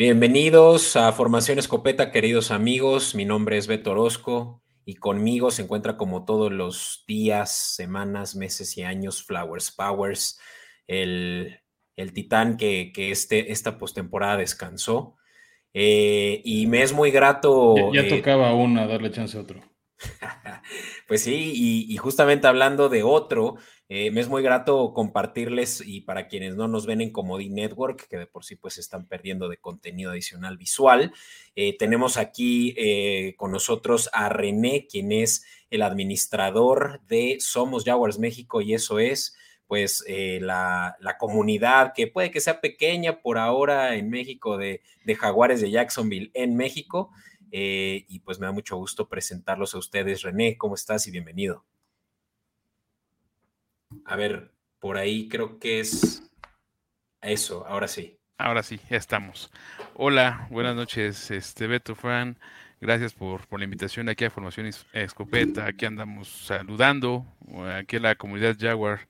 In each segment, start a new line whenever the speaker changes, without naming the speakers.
Bienvenidos a Formación Escopeta, queridos amigos. Mi nombre es Beto Orozco y conmigo se encuentra como todos los días, semanas, meses y años Flowers Powers, el, titán que, este, esta postemporada descansó. Eh, y me es muy grato.
Ya, ya eh, tocaba una, darle chance a otro.
pues sí, y, justamente hablando de otro, eh, me es muy grato compartirles y para quienes no nos ven en Comodi Network, que de por sí pues están perdiendo de contenido adicional visual, eh, tenemos aquí eh, con nosotros a René, quien es el administrador de Somos Jaguars México y eso es pues la, comunidad que puede que sea pequeña por ahora en México de, de Jaguares de Jacksonville en México, y pues me da mucho gusto presentarlos a ustedes. René, ¿cómo estás? Y bienvenido. A ver, por ahí creo que es eso, ahora sí.
Ahora sí, ya estamos. Hola, buenas noches, este Beto Fran. Gracias por, por la invitación aquí a Formación Escopeta. Aquí andamos saludando, aquí a la comunidad Jaguar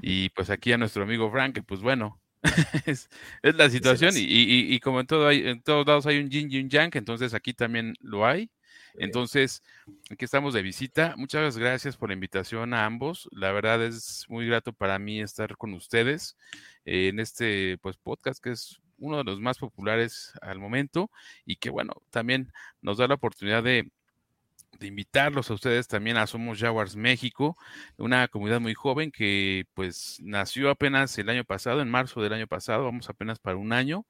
y pues aquí a nuestro amigo Frank, que pues bueno, es, la situación y, como en todo hay, en todos lados hay un yin y un yang, entonces aquí también lo hay. Entonces, aquí estamos de visita. Muchas gracias por la invitación a ambos. La verdad es muy grato para mí estar con ustedes en este pues, podcast que es uno de los más populares al momento y que bueno, también nos da la oportunidad de de invitarlos a ustedes también a Somos Jaguars México, una comunidad muy joven que pues nació apenas el año pasado, en marzo del año pasado, vamos apenas para un año,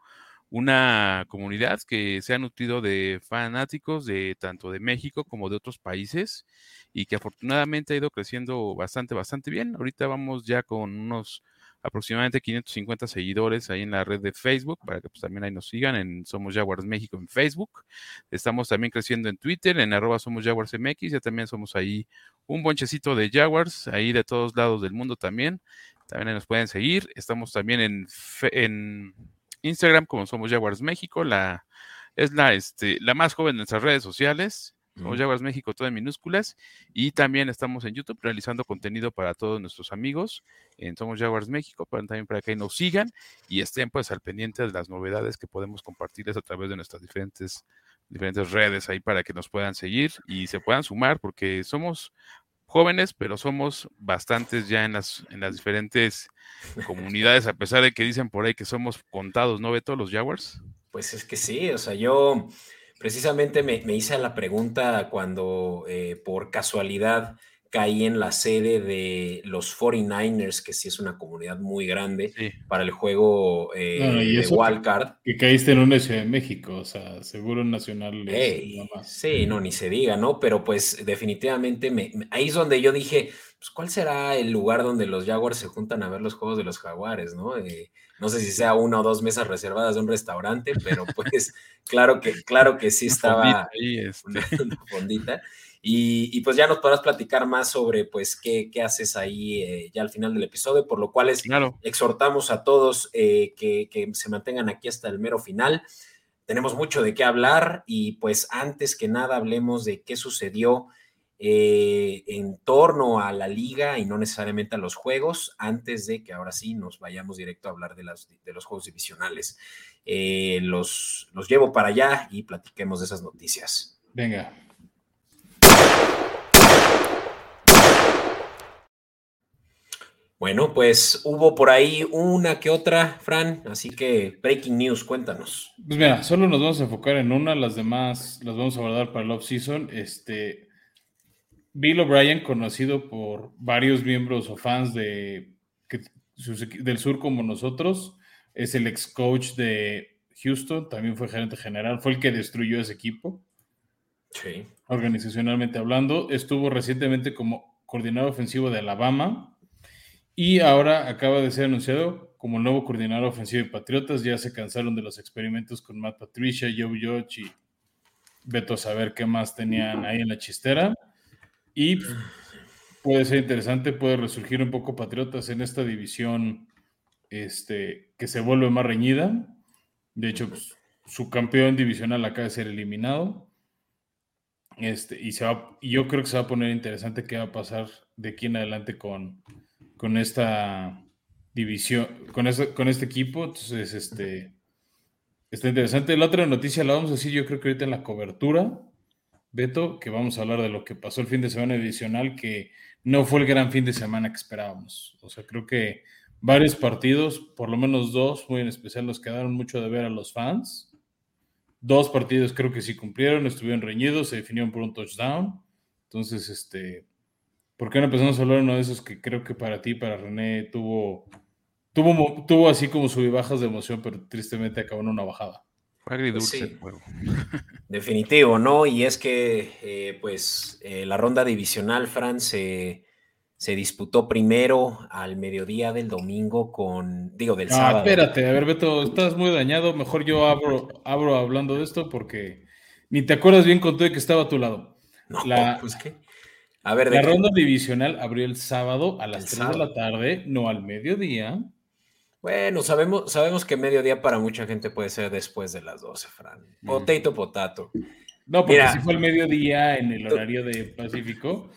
una comunidad que se ha nutrido de fanáticos de tanto de México como de otros países y que afortunadamente ha ido creciendo bastante, bastante bien. Ahorita vamos ya con unos aproximadamente 550 seguidores ahí en la red de Facebook, para que pues, también ahí nos sigan en Somos Jaguars México en Facebook. Estamos también creciendo en Twitter, en arroba Somos Jaguars MX, ya también somos ahí un bonchecito de Jaguars, ahí de todos lados del mundo también. También nos pueden seguir. Estamos también en, en Instagram como Somos Jaguars México, la, es la, este, la más joven de nuestras redes sociales. Somos Jaguars México, todo en minúsculas. Y también estamos en YouTube realizando contenido para todos nuestros amigos en Somos Jaguars México, para, también para que nos sigan y estén pues al pendiente de las novedades que podemos compartirles a través de nuestras diferentes, diferentes redes ahí para que nos puedan seguir y se puedan sumar, porque somos jóvenes, pero somos bastantes ya en las, en las diferentes comunidades, a pesar de que dicen por ahí que somos contados, ¿no, todos los Jaguars?
Pues es que sí, o sea, yo Precisamente me, hice la pregunta cuando eh, por casualidad caí en la sede de los 49ers, que sí es una comunidad muy grande para el juego eh, de Wildcard.
Que caíste en una ciudad de México, o sea, seguro nacional.
sí, no, ni se diga, ¿no? Pero pues definitivamente me, ahí es donde yo dije, pues, ¿cuál será el lugar donde los Jaguars se juntan a ver los juegos de los Jaguares, no? Eh, no sé si sea una o dos mesas reservadas de un restaurante, pero pues claro que, claro que sí estaba ahí, este. una, fondita. Y, pues ya nos podrás platicar más sobre pues qué, haces ahí eh, ya al final del episodio, por lo cual exhortamos a todos eh, que, que se mantengan aquí hasta el mero final. Tenemos mucho de qué hablar y pues antes que nada hablemos de qué sucedió eh, en torno a la liga y no necesariamente a los juegos, antes de que ahora sí nos vayamos directo a hablar de, las, de los juegos divisionales. Eh, los, los llevo para allá y platiquemos de esas noticias.
Venga.
Bueno, pues hubo por ahí una que otra, Fran, así que breaking news, cuéntanos.
Pues mira, solo nos vamos a enfocar en una, las demás las vamos a guardar para el off-season. Este, Bill O'Brien, conocido por varios miembros o fans de, del sur como nosotros, es el ex coach de Houston, también fue gerente general, fue el que destruyó ese equipo.
Sí.
Organizacionalmente hablando, estuvo recientemente como coordinador ofensivo de Alabama y ahora acaba de ser anunciado como nuevo coordinador ofensivo de Patriotas. Ya se cansaron de los experimentos con Matt Patricia, Joe Judge y Beto a saber qué más tenían ahí en la chistera. Y puede ser interesante, puede resurgir un poco Patriotas en esta división este, que se vuelve más reñida. De hecho, pues, su campeón divisional acaba de ser eliminado. Este, y se va, yo creo que se va a poner interesante qué va a pasar de aquí en adelante con, con esta división, con este, con este equipo. Entonces, este, Está interesante. La otra noticia la vamos a decir yo creo que ahorita en la cobertura, Beto, que vamos a hablar de lo que pasó el fin de semana adicional, que no fue el gran fin de semana que esperábamos. O sea, creo que varios partidos, por lo menos dos, muy en especial, nos quedaron mucho de ver a los fans. Dos partidos creo que sí cumplieron, estuvieron reñidos, se definieron por un touchdown. Entonces, este, ¿por qué no empezamos a hablar de uno de esos que creo que para ti, para René, tuvo Tuvo, tuvo así como sub bajas de emoción, pero tristemente acabó en una bajada.
Fue agridulce
Definitivo, ¿no? Y es que, eh, pues, eh, la ronda divisional, Fran, se, disputó primero al mediodía del domingo con, digo, del ah, sábado.
Espérate, a ver, Beto, estás muy dañado. Mejor yo abro, abro hablando de esto porque ni te acuerdas bien con todo que estaba a tu lado.
No, la, pues qué.
A ver, la ronda divisional abrió el sábado a las 3 de la tarde, no al mediodía.
Bueno, sabemos, sabemos que mediodía para mucha gente puede ser después de las 12, Fran. Potato, potato.
No, porque si fue el mediodía en el horario de Pacífico.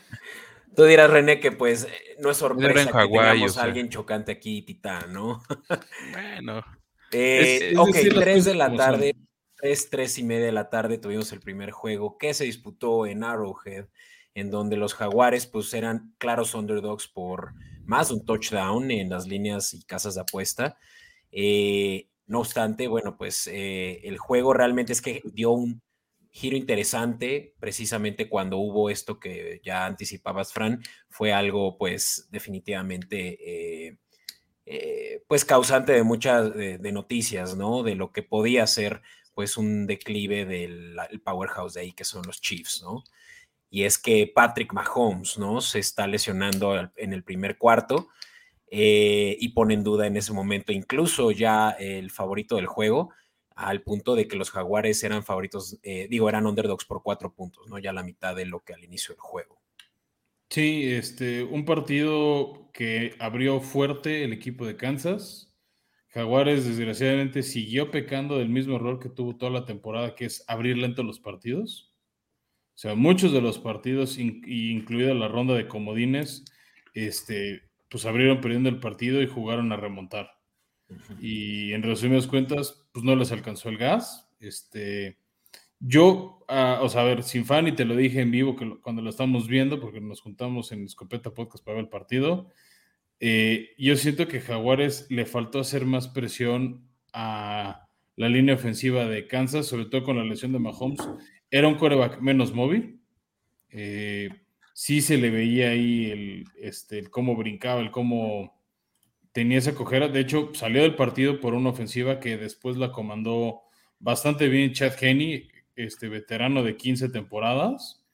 Tú dirás, René, que pues no es sorpresa que tengamos a alguien chocante aquí, Titán, ¿no?
bueno.
Eh, ok, 3 de la tarde, 3, 3 y media de la tarde tuvimos el primer juego que se disputó en Arrowhead, en donde los jaguares pues eran claros underdogs por más un touchdown en las líneas y casas de apuesta. Eh, no obstante, bueno, pues eh, el juego realmente es que dio un giro interesante precisamente cuando hubo esto que ya anticipabas, Fran, fue algo pues definitivamente eh, pues causante de muchas de, noticias, ¿no? De lo que podía ser pues un declive del powerhouse de ahí que son los Chiefs, ¿no? Y es que Patrick Mahomes, ¿no? Se está lesionando en el primer cuarto eh, y pone en duda en ese momento incluso ya el favorito del juego, al punto de que los Jaguares eran favoritos, eh, digo, eran underdogs por cuatro puntos, ¿no? Ya la mitad de lo que al inicio del juego.
Sí, este, un partido que abrió fuerte el equipo de Kansas. Jaguares, desgraciadamente, siguió pecando del mismo error que tuvo toda la temporada, que es abrir lento los partidos. O sea, muchos de los partidos, incluida la ronda de comodines, este, pues abrieron perdiendo el partido y jugaron a remontar. Y en resumidas cuentas, pues no les alcanzó el gas. Este, yo, ah, o sea, a ver, sin fan, y te lo dije en vivo que cuando lo estamos viendo, porque nos juntamos en Escopeta Podcast para ver el partido, eh, yo siento que Jaguares le faltó hacer más presión a la línea ofensiva de Kansas, sobre todo con la lesión de Mahomes era un coreback menos móvil. Eh, sí se le veía ahí el, este, cómo brincaba, el cómo tenía esa cojera. De hecho, salió del partido por una ofensiva que después la comandó bastante bien Chad Henney, este veterano de 15 temporadas,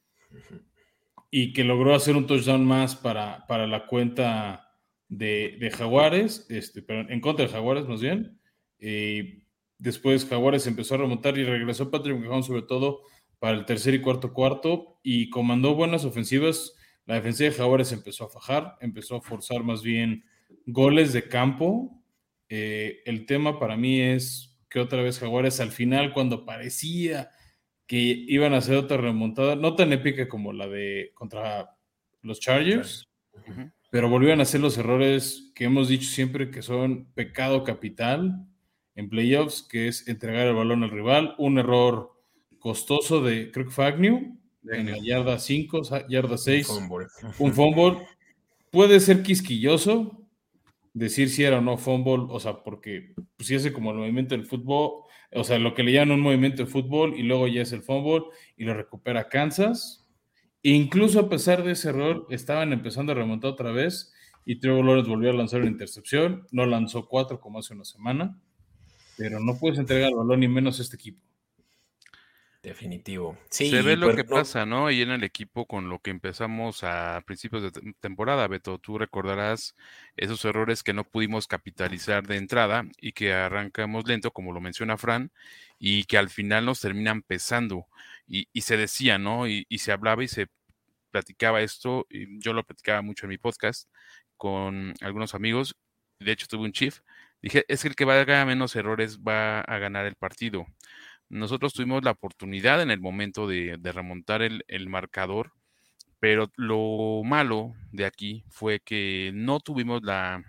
y que logró hacer un touchdown más para, para la cuenta de, Jaguares, este, pero en contra de Jaguares más bien. Eh, después Jaguares empezó a remontar y regresó Patrick Mahomes sobre todo para el tercer y cuarto cuarto y comandó buenas ofensivas. La defensa de Jaguares empezó a fajar, empezó a forzar más bien goles de campo. Eh, el tema para mí es que otra vez Jaguares al final, cuando parecía que iban a hacer otra remontada, no tan épica como la de contra los Chargers, pero volvieron a hacer los errores que hemos dicho siempre que son pecado capital en playoffs, que es entregar el balón al rival, un error costoso de, creo que fue en la yarda 5, yarda 6, un fumble. Puede ser quisquilloso decir si era o no fumble, o sea, porque pues, si hace como el movimiento del fútbol, o sea, lo que le llaman un movimiento de fútbol y luego ya es el fumble y lo recupera Kansas. incluso a pesar de ese error, estaban empezando a remontar otra vez y Trevor Lawrence volvió a lanzar una intercepción, no lanzó cuatro como hace una semana, pero no puedes entregar el balón ni menos a este equipo.
Definitivo.
Sí, Se ve lo que pasa, ¿no? Y en el equipo con lo que empezamos a principios de temporada, Beto, tú recordarás esos errores que no pudimos capitalizar de entrada y que arrancamos lento, como lo menciona Fran, y que al final nos terminan pesando. Y, se decía, ¿no? Y, se hablaba y se platicaba esto, y yo lo platicaba mucho en mi podcast con algunos amigos, de hecho tuve un chief, dije, es que el que va haga menos errores va a ganar el partido. Nosotros tuvimos la oportunidad en el momento de, remontar el, marcador, pero lo malo de aquí fue que no tuvimos la,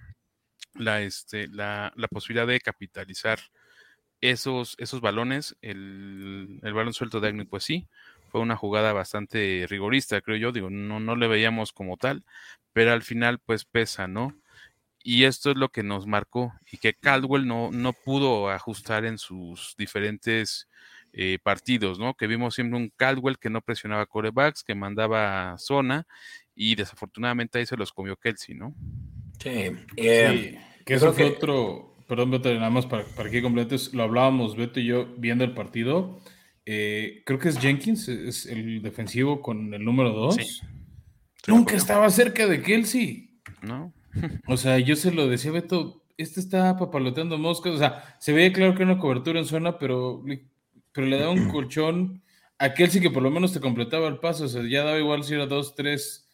la, este, la, posibilidad de capitalizar esos, balones, el, el balón suelto de Agnew, pues sí, fue una jugada bastante rigorista, creo yo, digo, no, no le veíamos como tal, pero al final pues pesa, ¿no? Y esto es lo que nos marcó y que Caldwell no, no pudo ajustar en sus diferentes eh, partidos, ¿no? Que vimos siempre un Caldwell que no presionaba corebacks, que mandaba zona y desafortunadamente ahí se los comió Kelsey, ¿no?
Sí. Eh, que eso fue otro, perdón, Beto, nada más para, para que completes, lo hablábamos Beto y yo viendo el partido. Eh, creo que es Jenkins, es el defensivo con el número 2. Nunca estaba cerca de Kelsey.
No.
O sea, yo se lo decía Beto, este está papaloteando moscas. O sea, se veía claro que era una cobertura en zona, pero pero le daba un colchón a Kelsey que por lo menos te completaba el paso, o sea, ya daba igual si era 2, 3,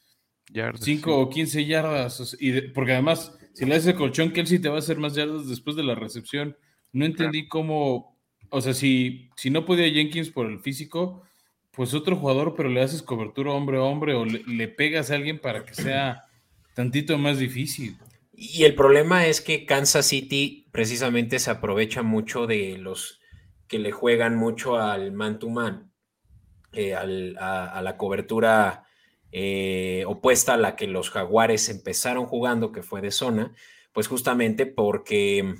5 o 15 yardas, y porque además, si le haces el colchón, Kelsey te va a hacer más yardas después de la recepción. No entendí cómo, o sea, si, si no podía Jenkins por el físico, pues otro jugador, pero le haces cobertura hombre a hombre o le, le pegas a alguien para que sea tantito más difícil.
Y el problema es que Kansas City precisamente se aprovecha mucho de los que le juegan mucho al man-to-man, eh, a, la cobertura eh, opuesta a la que los jaguares empezaron jugando, que fue de zona, pues justamente porque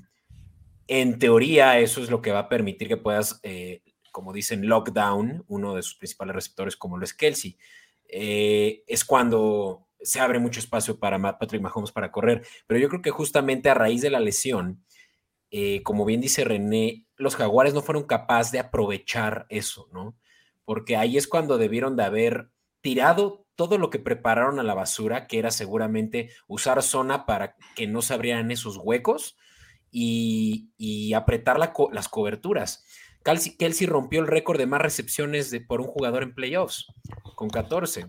en teoría eso es lo que va a permitir que puedas, eh, como dicen, lockdown, uno de sus principales receptores como lo es Kelsey. es cuando se abre mucho espacio para Patrick Mahomes para correr, pero yo creo que justamente a raíz de la lesión, eh, como bien dice René, los jaguares no fueron capaces de aprovechar eso, ¿no? Porque ahí es cuando debieron de haber tirado todo lo que prepararon a la basura, que era seguramente usar zona para que no se abrieran esos huecos y, apretar las coberturas. Kelsey, rompió el récord de más recepciones de, por un jugador en playoffs, con 14.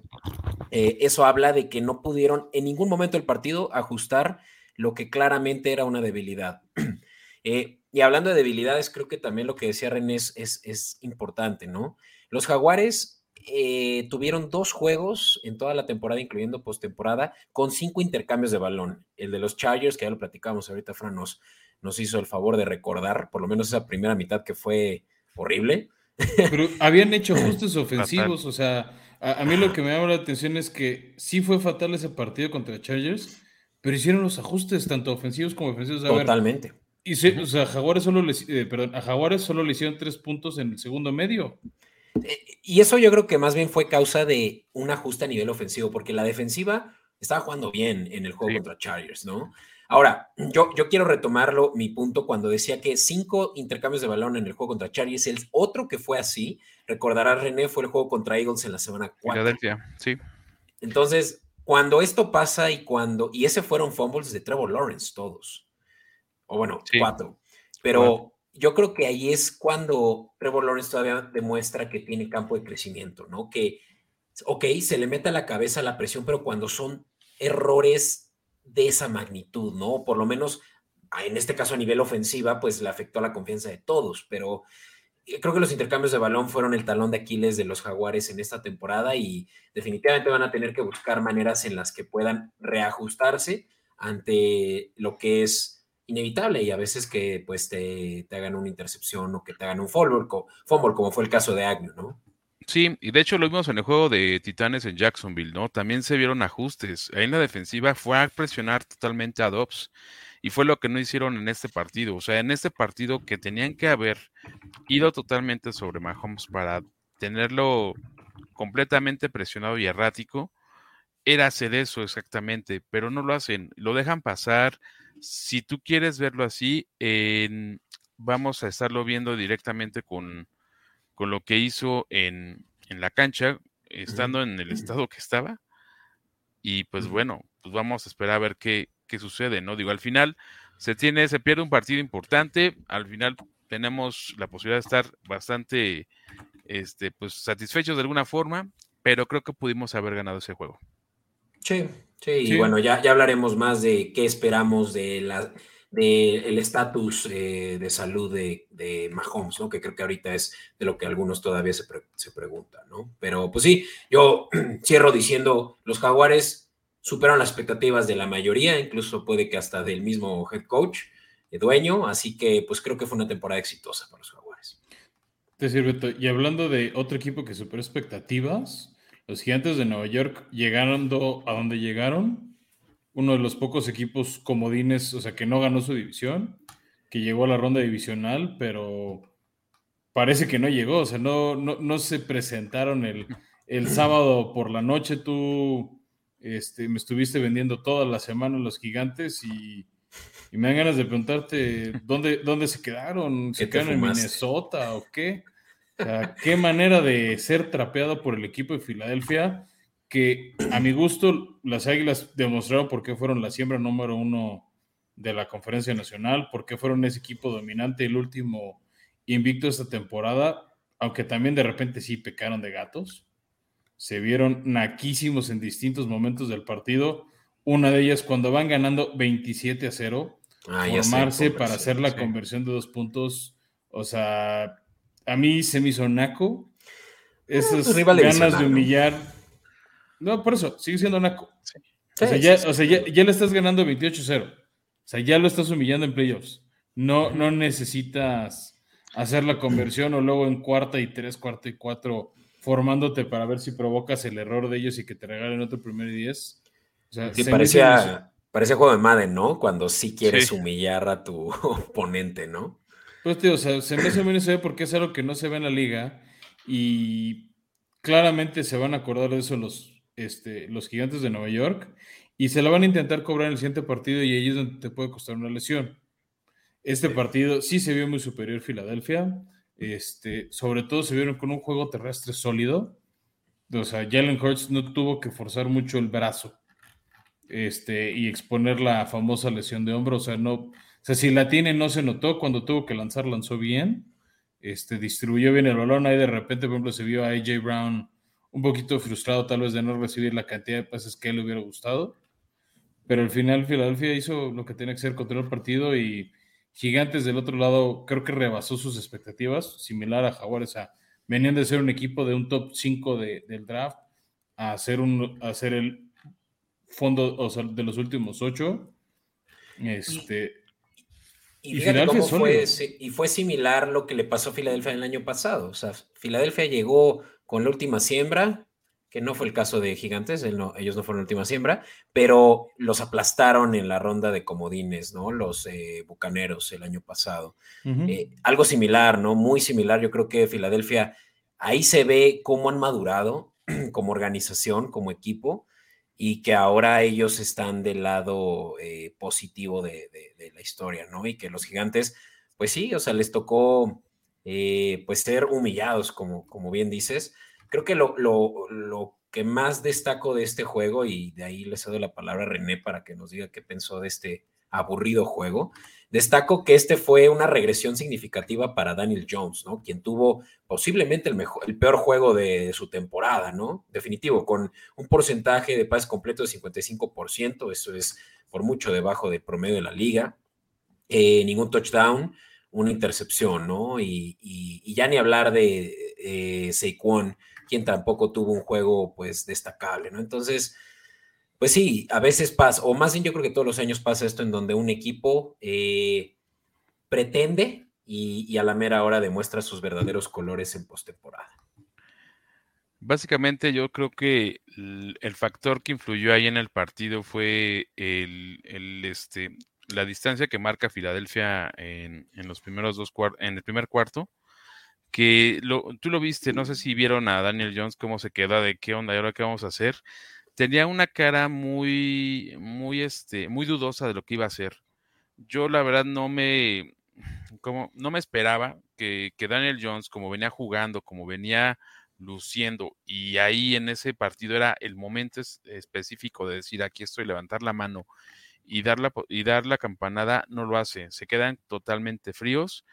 Eh, eso habla de que no pudieron en ningún momento del partido ajustar lo que claramente era una debilidad. Eh, y hablando de debilidades, creo que también lo que decía René es, es, importante, ¿no? Los Jaguares eh, tuvieron dos juegos en toda la temporada, incluyendo postemporada, con cinco intercambios de balón. El de los Chargers, que ya lo platicamos ahorita, Fran nos, nos hizo el favor de recordar, por lo menos esa primera mitad que fue horrible.
Pero habían hecho ajustes ofensivos, o sea, a, mí lo que me llama la atención es que sí fue fatal ese partido contra Chargers, pero hicieron los ajustes tanto ofensivos como defensivos.
Totalmente.
Y o sea, Jaguares solo le, eh, perdón, a Jaguares solo le hicieron tres puntos en el segundo medio.
Eh, y eso yo creo que más bien fue causa de un ajuste a nivel ofensivo, porque la defensiva estaba jugando bien en el juego contra Chargers, ¿no? Ahora, yo, yo quiero retomarlo, mi punto, cuando decía que cinco intercambios de balón en el juego contra Chargers, el otro que fue así, recordará René, fue el juego contra Eagles en la semana 4.
Filadelfia, sí.
Entonces, cuando esto pasa y cuando, y ese fueron fumbles de Trevor Lawrence, todos o bueno, cuatro. Pero yo creo que ahí es cuando Trevor Lawrence todavía demuestra que tiene campo de crecimiento, ¿no? Que, ok, se le mete a la cabeza la presión, pero cuando son errores de esa magnitud, ¿no? Por lo menos en este caso a nivel ofensiva, pues le afectó la confianza de todos, pero creo que los intercambios de balón fueron el talón de Aquiles de los jaguares en esta temporada y definitivamente van a tener que buscar maneras en las que puedan reajustarse ante lo que es inevitable y a veces que pues te, hagan una intercepción o que te hagan un fumble, como fue el caso de Agnew, ¿no?
Sí, y de hecho lo vimos en el juego de Titanes en Jacksonville, ¿no? También se vieron ajustes. Ahí en la defensiva fue a presionar totalmente a Dobbs y fue lo que no hicieron en este partido. O sea, en este partido que tenían que haber ido totalmente sobre Mahomes para tenerlo completamente presionado y errático, era hacer eso exactamente, pero no lo hacen, lo dejan pasar, si tú quieres verlo así, vamos a estarlo viendo directamente con, lo que hizo en, la cancha, estando en el estado que estaba. Y pues bueno, pues vamos a esperar a ver qué, qué sucede, ¿no? Digo, al final se tiene, se pierde un partido importante, al final tenemos la posibilidad de estar bastante este, pues, satisfechos de alguna forma, pero creo que pudimos haber ganado ese juego.
Sí, sí, y bueno, ya, ya hablaremos más de qué esperamos de la el estatus eh, de salud de, de, Mahomes, ¿no? Que creo que ahorita es de lo que algunos todavía se, se preguntan, ¿no? Pero pues sí, yo cierro diciendo, los jaguares superan las expectativas de la mayoría, incluso puede que hasta del mismo head coach. dueño, así que pues creo que fue una temporada exitosa para los Jaguares.
Te sirve. Y hablando de otro equipo que superó expectativas, los Gigantes de Nueva York llegaron a donde llegaron, uno de los pocos equipos comodines, o sea, que no ganó su división, que llegó a la ronda divisional, pero parece que no llegó, o sea, no, no, se presentaron el, el, sábado por la noche. Tú este, me estuviste vendiendo toda la semana los gigantes y, me dan ganas de preguntarte dónde, dónde se quedaron, ¿se quedaron en Minnesota o qué? O sea, qué manera de ser trapeado por el equipo de Filadelfia, que a mi gusto las Águilas demostraron por qué fueron la siembra número uno de la Conferencia Nacional, por qué fueron ese equipo dominante el último invicto esta temporada, aunque también de repente sí pecaron de gatos. Se vieron naquísimos en distintos momentos del partido. Una de ellas cuando van ganando 27 a 0, ah, formarse para hacer la conversión de dos puntos. O sea, a mí se me hizo naco. Esas ganas de humillar. No, por eso, sigue siendo naco. o sea, ya, o sea ya, ya, le estás ganando 28-0. O sea, ya lo estás humillando en playoffs. No, no necesitas hacer la conversión o luego en cuarta y tres, cuarta y cuatro, formándote para ver si provocas el error de ellos y que te regalen otro primer y diez.
O sea, sí, parecía, parecía juego de Madden, ¿no? Cuando sí quieres humillar a tu oponente, ¿no?
Pues, tío, o sea, se me hace muy porque es algo que no se ve en la liga y claramente se van a acordar de eso los, este, los gigantes de Nueva York y se la van a intentar cobrar en el siguiente partido y ahí es donde te puede costar una lesión. Este partido sí se vio muy superior Filadelfia, este, sobre todo se vieron con un juego terrestre sólido, o sea, Jalen Hurts no tuvo que forzar mucho el brazo este, y exponer la famosa lesión de hombro, o sea, no, o sea, si la tiene no se notó, cuando tuvo que lanzar lanzó bien, este, distribuyó bien el balón, ahí de repente, por ejemplo, se vio a AJ Brown un poquito frustrado tal vez de no recibir la cantidad de pases que le hubiera gustado. Pero al final Filadelfia hizo lo que tenía que hacer contra el partido y Gigantes del otro lado creo que rebasó sus expectativas, similar a Jaguares. O venían de ser un equipo de un top 5 del draft a ser, un, a ser el fondo o sea, de los últimos 8. Este,
y, y, fue, y fue similar lo que le pasó a Filadelfia el año pasado. O sea, Filadelfia llegó con la última siembra, que no fue el caso de Gigantes, ellos no fueron la última siembra, pero los aplastaron en la ronda de comodines, ¿no? Los eh, Bucaneros el año pasado. Eh, algo similar, ¿no? Muy similar. Yo creo que Filadelfia, ahí se ve cómo han madurado como organización, como equipo, y que ahora ellos están del lado eh, positivo de, la historia, ¿no? Y que los Gigantes, pues sí, o sea, les tocó, pues ser humillados, como, como bien dices Creo que lo, lo, que más destaco de este juego, y de ahí le cedo la palabra a René para que nos diga qué pensó de este aburrido juego, destaco que este fue una regresión significativa para Daniel Jones, ¿no? Quien tuvo posiblemente el, mejor, el peor juego de, su temporada, ¿no? Definitivo, con un porcentaje de pases completo de 55%, eso es por mucho debajo del promedio de la liga. Eh, ningún touchdown, una intercepción, ¿no? Y, ya ni hablar de eh, Saquon, quien tampoco tuvo un juego pues destacable, ¿no? Entonces, pues sí, a veces pasa, o más bien yo creo que todos los años pasa esto en donde un equipo eh, pretende y, a la mera hora demuestra sus verdaderos colores en postemporada.
Básicamente yo creo que el, factor que influyó ahí en el partido fue el, este, la distancia que marca Filadelfia en, en los primeros dos en el primer cuarto que tú lo viste, no sé si vieron a Daniel Jones cómo se queda, de qué onda y ahora qué vamos a hacer. Tenía una cara muy, muy, este, muy dudosa de lo que iba a hacer. Yo la verdad no me, como, no me esperaba que, que Daniel Jones, como venía jugando, como venía luciendo, y ahí en ese partido era el momento específico de decir aquí estoy, levantar la mano y dar la, y dar la campanada, no lo hace. Se quedan totalmente fríos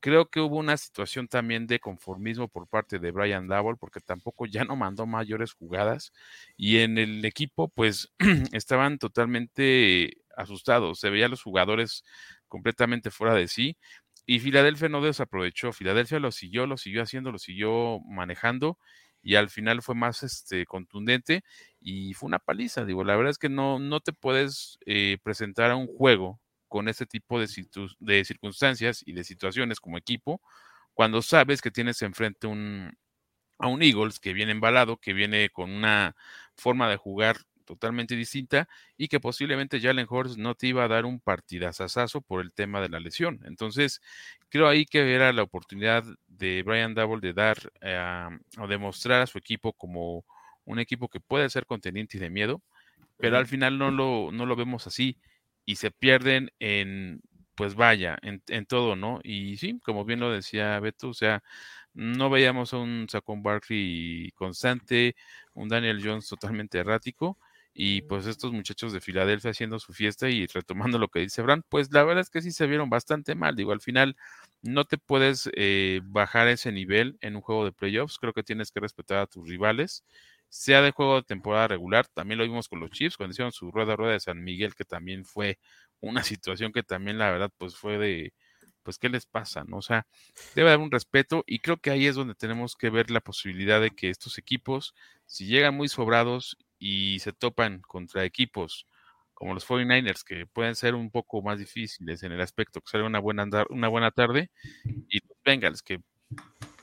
Creo que hubo una situación también de conformismo por parte de Brian Double, porque tampoco ya no mandó mayores jugadas. Y en el equipo, pues, estaban totalmente asustados. Se veían los jugadores completamente fuera de sí. Y Filadelfia no desaprovechó. Filadelfia lo siguió, lo siguió haciendo, lo siguió manejando. Y al final fue más este, contundente y fue una paliza. Digo, la verdad es que no, no te puedes eh, presentar a un juego con este tipo de, de circunstancias y de situaciones como equipo cuando sabes que tienes enfrente un, a un Eagles que viene embalado, que viene con una forma de jugar totalmente distinta y que posiblemente Jalen Horst no te iba a dar un partidazazazo por el tema de la lesión. Entonces, creo ahí que era la oportunidad de Brian Double de dar eh, o demostrar a su equipo como un equipo que puede ser conteniente y de miedo, pero al final no lo, no lo vemos así y se pierden en, pues vaya, en, en todo, ¿no? Y sí, como bien lo decía Beto, o sea, no veíamos a un Saquon Barkley constante, un Daniel Jones totalmente errático, y pues estos muchachos de Filadelfia haciendo su fiesta y retomando lo que dice Bran, pues la verdad es que sí se vieron bastante mal. Digo, al final no te puedes eh, bajar ese nivel en un juego de playoffs. Creo que tienes que respetar a tus rivales, sea de juego de temporada regular. También lo vimos con los Chiefs cuando hicieron su rueda rueda de San Miguel, que también fue una situación que también la verdad pues fue de, pues qué les pasa, ¿no? O sea, debe haber un respeto y creo que ahí es donde tenemos que ver la posibilidad de que estos equipos, si llegan muy sobrados y se topan contra equipos como los 49ers, que pueden ser un poco más difíciles en el aspecto que sea una buena, una buena tarde, y los Bengals, que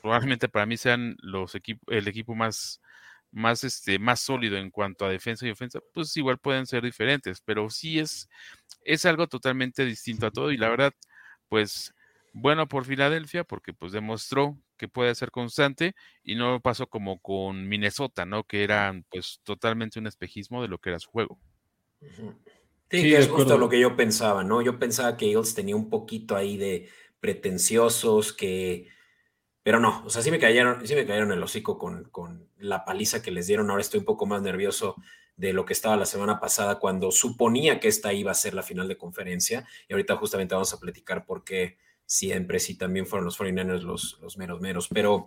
probablemente para mí sean los equipos, el equipo más, más, este, más sólido en cuanto a defensa y ofensa, pues igual pueden ser diferentes, pero sí es, es algo totalmente distinto a todo, y la verdad, pues bueno por Filadelfia, porque pues demostró que puede ser constante y no pasó como con Minnesota, ¿no? Que era pues totalmente un espejismo de lo que era su juego.
Sí, es justo lo que yo pensaba, ¿no? Yo pensaba que Eagles tenía un poquito ahí de pretenciosos, que... Pero no, o sea, sí me cayeron, sí me cayeron el hocico con, con la paliza que les dieron. Ahora estoy un poco más nervioso de lo que estaba la semana pasada cuando suponía que esta iba a ser la final de conferencia. Y ahorita justamente vamos a platicar por qué siempre sí también fueron los 49ers los, los meros meros. Pero,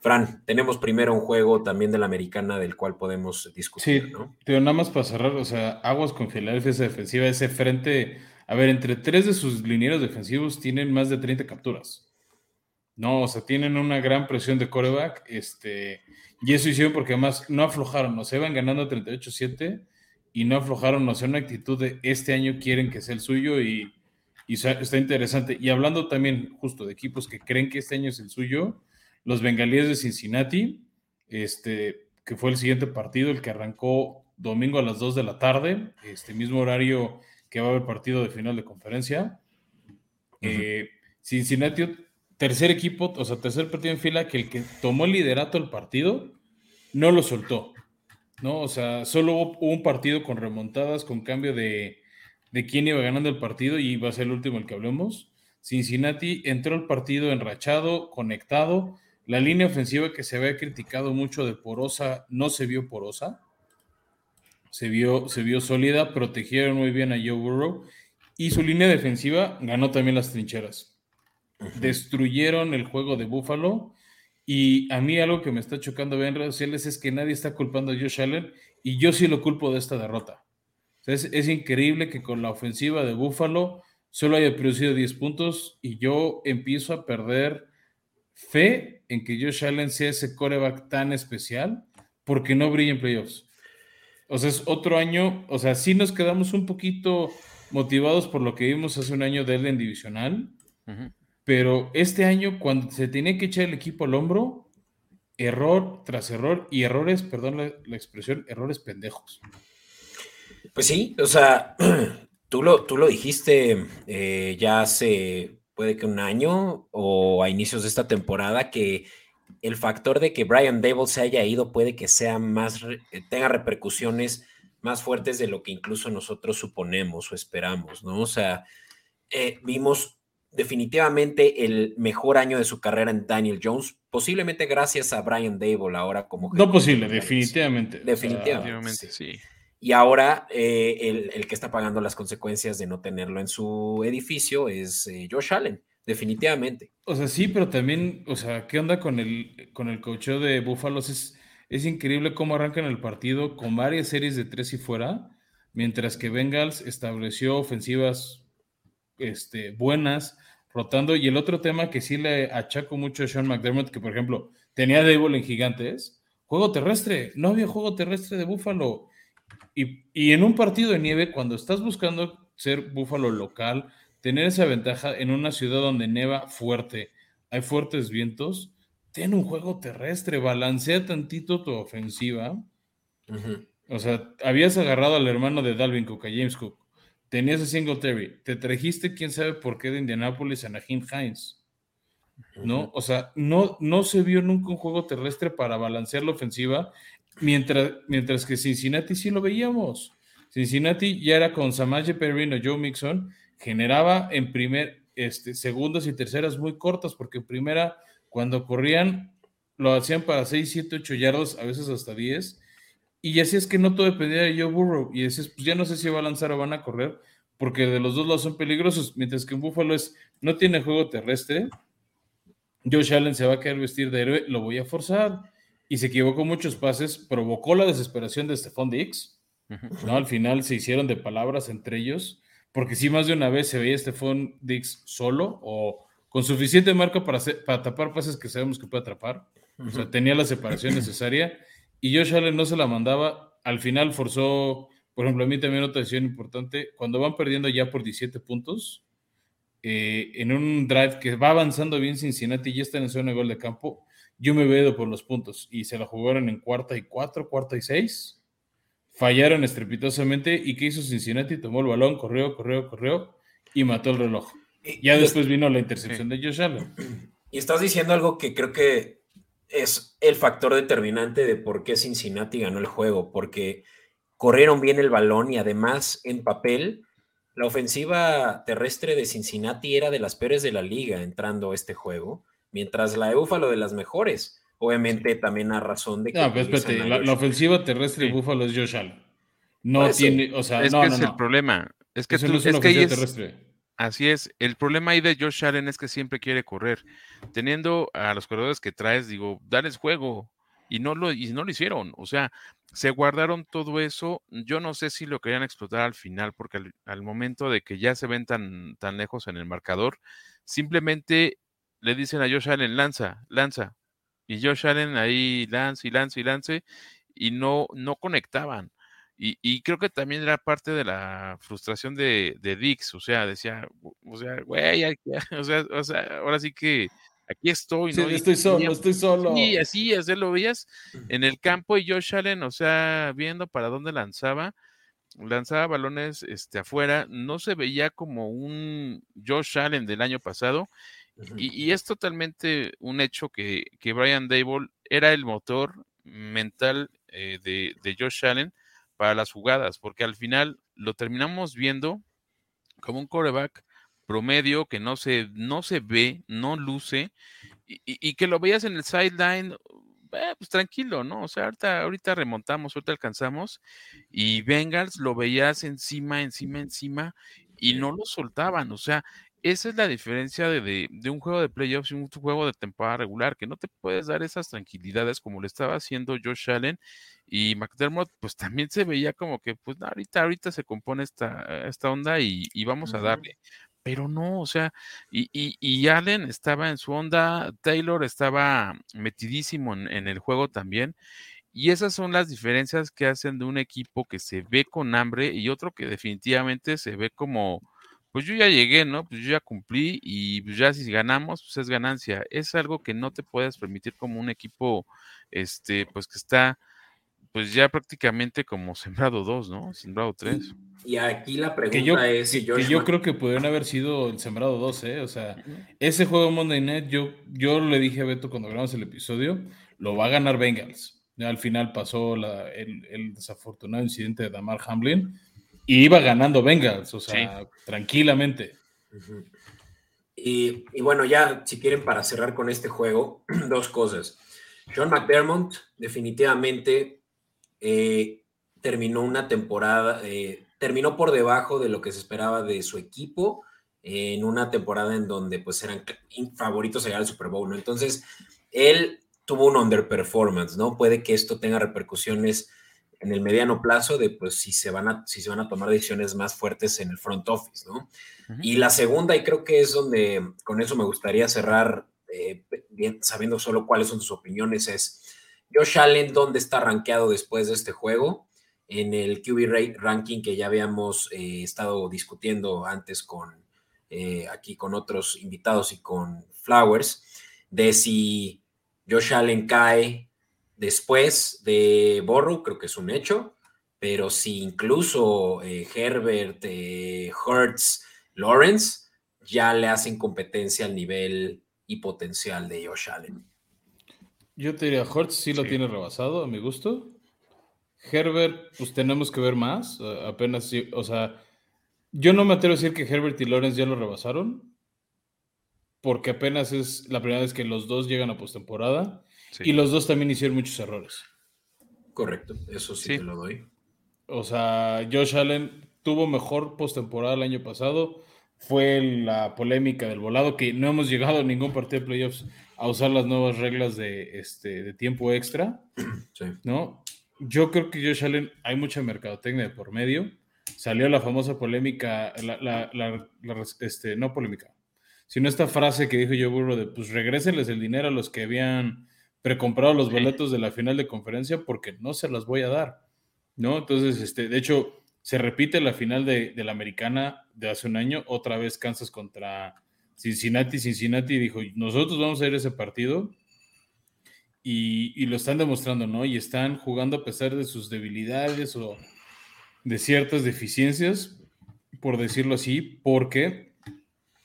Fran, tenemos primero un juego también de la americana del cual podemos discutir, sí, ¿no?
Pero nada más para cerrar, o sea, Aguas con Filadelfia esa defensiva, ese frente. A ver, entre tres de sus linieros defensivos tienen más de 30 capturas. No, o sea, tienen una gran presión de coreback. Este, y eso hicieron porque además no aflojaron, o sea, iban ganando 38-7 y no aflojaron, o sea, una actitud de este año quieren que sea el suyo y y está interesante. Y hablando también justo de equipos que creen que este año es el suyo, los bengalíes de Cincinnati, este, que fue el siguiente partido, el que arrancó domingo a las 2 de la tarde, este mismo horario que va a haber partido de final de conferencia. Eh, Cincinnati, tercer equipo, o sea, tercer partido en fila, que el que tomó el liderato del partido no lo soltó. ¿no? O sea, solo hubo un partido con remontadas, con cambio de, de quién iba ganando el partido y iba a ser el último el que hablemos. Cincinnati entró al partido enrachado, conectado. La línea ofensiva que se había criticado mucho de porosa no se vio porosa. Se vio, se vio sólida, protegieron muy bien a Joe Burrow y su línea defensiva ganó también las trincheras. Destruyeron el juego de Buffalo y a mí algo que me está chocando ver en redes sociales es que nadie está culpando a Josh Allen y yo sí lo culpo de esta derrota. Es, increíble que con la ofensiva de Buffalo solo haya producido 10 puntos y yo empiezo a perder fe en que Josh Allen sea ese coreback tan especial porque no brilla en playoffs. O sea, es otro año, o sea, sí nos quedamos un poquito motivados por lo que vimos hace un año de él en divisional, pero este año cuando se tenía que echar el equipo al hombro, error tras error y errores, perdón la expresión, errores pendejos.
Pues sí, o sea, tú lo, tú lo dijiste eh, ya hace, puede que un año o a inicios de esta temporada, que el factor de que Brian Dable se haya ido puede que sea más, eh, tenga repercusiones más fuertes de lo que incluso nosotros suponemos o esperamos, ¿no? O sea, eh, vimos definitivamente el mejor año de su carrera en Daniel Jones, posiblemente gracias a Brian Dable ahora como...
No posible, definitivamente.
Definitivamente, sí. Y ahora eh, el, que está pagando las consecuencias de no tenerlo en su edificio es eh, Josh Allen, definitivamente.
O sea, sí, pero también, o sea, ¿qué onda con el, con el cocheo de Búfalos? Es, es increíble cómo arrancan el partido con varias series de tres y fuera, mientras que Bengals estableció ofensivas este, buenas, rotando. Y el otro tema que sí le achaco mucho a Sean McDermott, que por ejemplo tenía Dable en gigantes, juego terrestre, no había juego terrestre de Búfalo y, en un partido de nieve, cuando estás buscando ser Búfalo local, tener esa ventaja en una ciudad donde neva fuerte, hay fuertes vientos, ten un juego terrestre, balancea tantito tu ofensiva. O sea, habías agarrado al hermano de Dalvin Cook, a James Cook, tenías a Singletary, te trajiste quién sabe por qué de Indianapolis a Naheem Hines. ¿No? O sea, no, no se vio nunca un juego terrestre para balancear la ofensiva, mientras, mientras que Cincinnati sí lo veíamos. Cincinnati ya era con Samaje Perrino, Joe Mixon, generaba en primer, este, segundas y terceras muy cortas, porque en primera, cuando corrían, lo hacían para 6, 7, 8 yardos, a veces hasta 10. Y así es que no todo dependía de Joe Burrow. Y decías, pues ya no sé si va a lanzar o van a correr, porque de los dos lados son peligrosos, mientras que en Buffalo es, no tiene juego terrestre. Josh Allen se va a querer vestir de héroe, lo voy a forzar. Y se equivocó muchos pases, provocó la desesperación de Stephon Diggs ¿no? Al final se hicieron de palabras entre ellos, porque si más de una vez se veía Stephon Dix solo o con suficiente marca para, para tapar pases que sabemos que puede atrapar. O sea, tenía la separación necesaria y Josh Allen no se la mandaba. Al final forzó, por ejemplo, a mí también otra decisión importante, cuando van perdiendo ya por 17 puntos, eh, en un drive que va avanzando bien Cincinnati y ya está en zona de gol de campo, yo me veo por los puntos y se la jugaron en cuarta y cuatro, cuarta y seis fallaron estrepitosamente. ¿Y qué hizo Cincinnati? Tomó el balón, corrió, corrió, corrió y mató el reloj. Ya después vino la intercepción de Josh Allen.
Y estás diciendo algo que creo que es el factor determinante de por qué Cincinnati ganó el juego, porque corrieron bien el balón y además en papel la ofensiva terrestre de Cincinnati era de las peores de la liga entrando a este juego, mientras la de Búfalo de las mejores. Obviamente también a razón de que...
No, pero espérate, la, ofensiva terrestre de Búfalo es Josh Allen. No
pues
tiene, o sea,
es
no,
que
no,
es el problema. Es que, tú, no es, es que terrestre. Así es. El problema ahí de Josh Allen es que siempre quiere correr. Teniendo a los corredores que traes, digo, dales juego. Y no lo, y no lo hicieron. O sea, se guardaron todo eso. Yo no sé si lo querían explotar al final, porque al, al momento de que ya se ven tan, tan lejos en el marcador, simplemente le dicen a Josh Allen, lanza, lanza, y Josh Allen ahí lance y lance y lance y no, no conectaban. Y, creo que también era parte de la frustración de, de Dix, o sea, decía, o sea, güey, o sea, o sea, ahora sí que aquí estoy,
¿no? Sí, estoy solo, estoy solo.
Y así, así lo veías en el campo y Josh Allen, o sea, viendo para dónde lanzaba, lanzaba balones este, afuera, no se veía como un Josh Allen del año pasado y, es totalmente un hecho que, que, Brian Dable era el motor mental eh, de, de, Josh Allen para las jugadas, porque al final lo terminamos viendo como un coreback promedio que no se, no se ve, no luce, y, que lo veías en el sideline, eh, pues tranquilo, ¿no? O sea, ahorita, ahorita remontamos, ahorita alcanzamos, y Bengals lo veías encima, encima, encima, y no lo soltaban, o sea, esa es la diferencia de, un juego de playoffs y un juego de temporada regular, que no te puedes dar esas tranquilidades como le estaba haciendo Josh Allen y McDermott, pues también se veía como que, pues ahorita, ahorita se compone esta, esta onda y, vamos a darle. Pero no, o sea, y, y, Allen estaba en su onda, Taylor estaba metidísimo en, en el juego también. Y esas son las diferencias que hacen de un equipo que se ve con hambre y otro que definitivamente se ve como, pues yo ya llegué, ¿no? Pues yo ya cumplí y pues ya si ganamos, pues es ganancia. Es algo que no te puedes permitir como un equipo, este, pues que está, pues ya prácticamente como sembrado dos, ¿no? Sembrado tres.
Y aquí la pregunta es
si que yo creo que pudieron haber sido el sembrado dos, ¿eh? O sea, ese juego Monday Night, yo, yo le dije a Beto cuando grabamos el episodio, lo va a ganar Bengals. Ya al final pasó el, el desafortunado incidente de Damar Hamlin y iba ganando Bengals, o sea, tranquilamente.
y, bueno, ya si quieren para cerrar con este juego, dos cosas. John McDermott definitivamente eh, terminó una temporada, eh, terminó por debajo de lo que se esperaba de su equipo en una temporada en donde pues eran favoritos a llegar al Super Bowl, ¿no? Entonces, él tuvo un underperformance, ¿no? Puede que esto tenga repercusiones en el mediano plazo de pues si se van a, si se van a tomar decisiones más fuertes en el front office, ¿no? Y la segunda, y creo que es donde con eso me gustaría cerrar, eh, bien, sabiendo solo cuáles son sus opiniones, es Josh Allen, ¿dónde está rankeado después de este juego? en el QB ranking que ya habíamos eh, estado discutiendo antes con eh, aquí con otros invitados y con Flowers, de si Josh Allen cae después de Borrow, creo que es un hecho, pero si incluso eh, Herbert, Hertz, Lawrence ya le hacen competencia al nivel y potencial de Josh Allen.
Yo te diría, Hertz sí lo tiene rebasado, a mi gusto. Herbert, pues tenemos que ver más. apenas, o sea, yo no me atrevo a decir que Herbert y Lawrence ya lo rebasaron, porque apenas es la primera vez que los dos llegan a postemporada y los dos también hicieron muchos errores.
Correcto, eso sí, te lo doy.
O sea, Josh Allen tuvo mejor postemporada el año pasado. Fue la polémica del volado, que no hemos llegado a ningún partido de playoffs a usar las nuevas reglas de, este, de tiempo extra. Sí. ¿No? yo creo que Josh Allen, hay mucha mercadotecnia de por medio. Salió la famosa polémica, la, este, no polémica, sino esta frase que dijo yo Burro de pues regrésenles el dinero a los que habían precomprado los boletos de la final de conferencia porque no se las voy a dar, ¿no? Entonces, este, de hecho, se repite la final de, de la americana de hace un año, otra vez Kansas contra Cincinnati, Cincinnati dijo, nosotros vamos a ir a ese partido y, lo están demostrando, ¿no? Y están jugando a pesar de sus debilidades o de ciertas deficiencias, por decirlo así, porque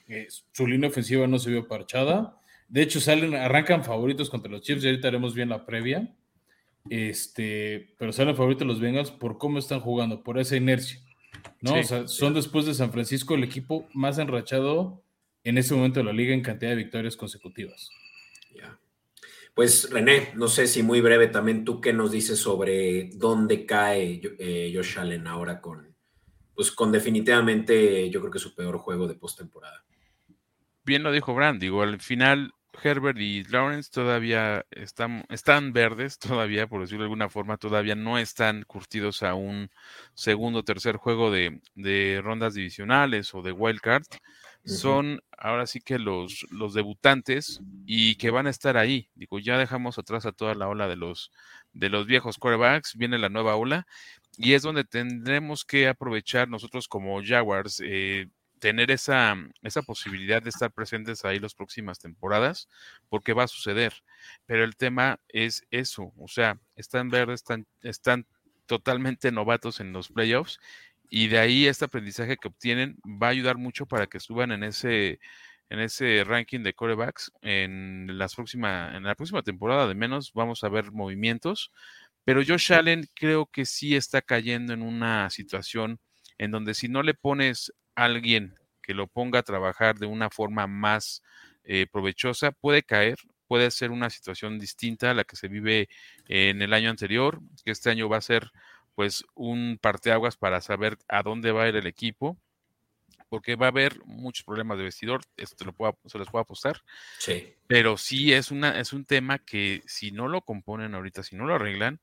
eh, su línea ofensiva no se vio parchada. De hecho, salen, arrancan favoritos contra los Chiefs, y ahorita haremos bien la previa. Este, pero salen favoritos los Bengals por cómo están jugando, por esa inercia. ¿no? o sea, son después de San Francisco el equipo más enrachado en este momento de la liga en cantidad de victorias consecutivas.
Pues René, no sé si muy breve también tú qué nos dices sobre dónde cae eh, Josh Allen ahora con, pues con definitivamente yo creo que su peor juego de postemporada.
Bien lo dijo Brand, digo, al final Herbert y Lawrence todavía están, están verdes, todavía, por decirlo de alguna forma, todavía no están curtidos a un segundo o tercer juego de, de rondas divisionales o de wild card son ahora sí que los, los debutantes y que van a estar ahí. Digo, ya dejamos atrás a toda la ola de los, de los viejos quarterbacks, viene la nueva ola y es donde tendremos que aprovechar nosotros como Jaguars, eh, tener esa, esa posibilidad de estar presentes ahí las próximas temporadas, porque va a suceder. Pero el tema es eso, o sea, están verdes, están, están totalmente novatos en los playoffs y de ahí este aprendizaje que obtienen va a ayudar mucho para que suban en ese en ese ranking de corebacks en las próxima en la próxima temporada de menos vamos a ver movimientos pero Josh Allen creo que sí está cayendo en una situación en donde si no le pones alguien que lo ponga a trabajar de una forma más eh, provechosa puede caer puede ser una situación distinta a la que se vive en el año anterior que este año va a ser pues un parteaguas para saber a dónde va a ir el equipo, porque va a haber muchos problemas de vestidor, esto lo puedo, se les puedo apostar. Sí. Pero sí es, una, es un tema que si no lo componen ahorita, si no lo arreglan,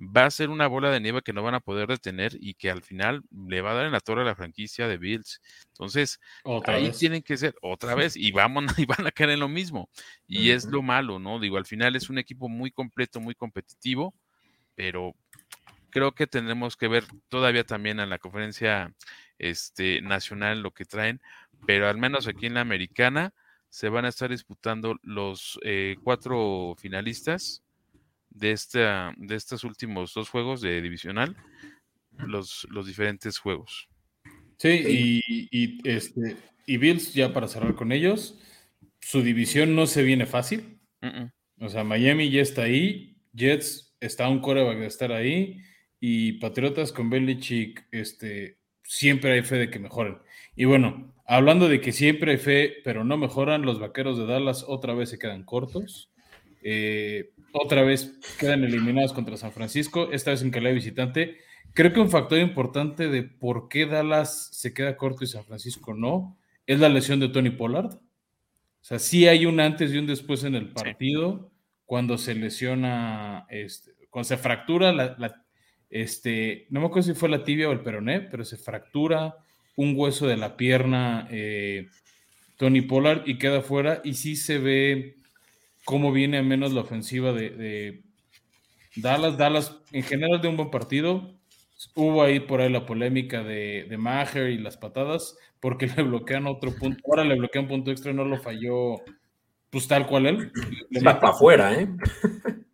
va a ser una bola de nieve que no van a poder detener y que al final le va a dar en la torre a la franquicia de Bills. Entonces, ahí tienen que ser otra vez y, vamos, y van a caer en lo mismo. Y es lo malo, ¿no? Digo, al final es un equipo muy completo, muy competitivo, pero creo que tendremos que ver todavía también en la conferencia este, nacional lo que traen, pero al menos aquí en la americana se van a estar disputando los eh, cuatro finalistas de, esta, de estos últimos dos juegos de divisional, los, los diferentes juegos.
Sí, y, este, y Bills, ya para cerrar con ellos, su división no se viene fácil. O sea, Miami ya está ahí, Jets está un coreback de estar ahí, y Patriotas con Belichick, este, siempre hay fe de que mejoren. Y bueno, hablando de que siempre hay fe, pero no mejoran, los vaqueros de Dallas otra vez se quedan cortos. Eh, otra vez quedan eliminados contra San Francisco, esta vez en calidad visitante. Creo que un factor importante de por qué Dallas se queda corto y San Francisco no es la lesión de Tony Pollard. O sea, sí hay un antes y un después en el partido cuando se lesiona, este, cuando se fractura la, este, no me acuerdo si fue la tibia o el peroné, pero se fractura un hueso de la pierna eh, Tony Pollard y queda fuera. Y sí se ve cómo viene a menos la ofensiva de, Dallas. Dallas en general de un buen partido. Hubo ahí por ahí la polémica de, de Maher y las patadas, porque le bloquean otro punto. Ahora le bloquean punto extra, no lo falló, pues tal cual él.
Le va para afuera, ¿eh?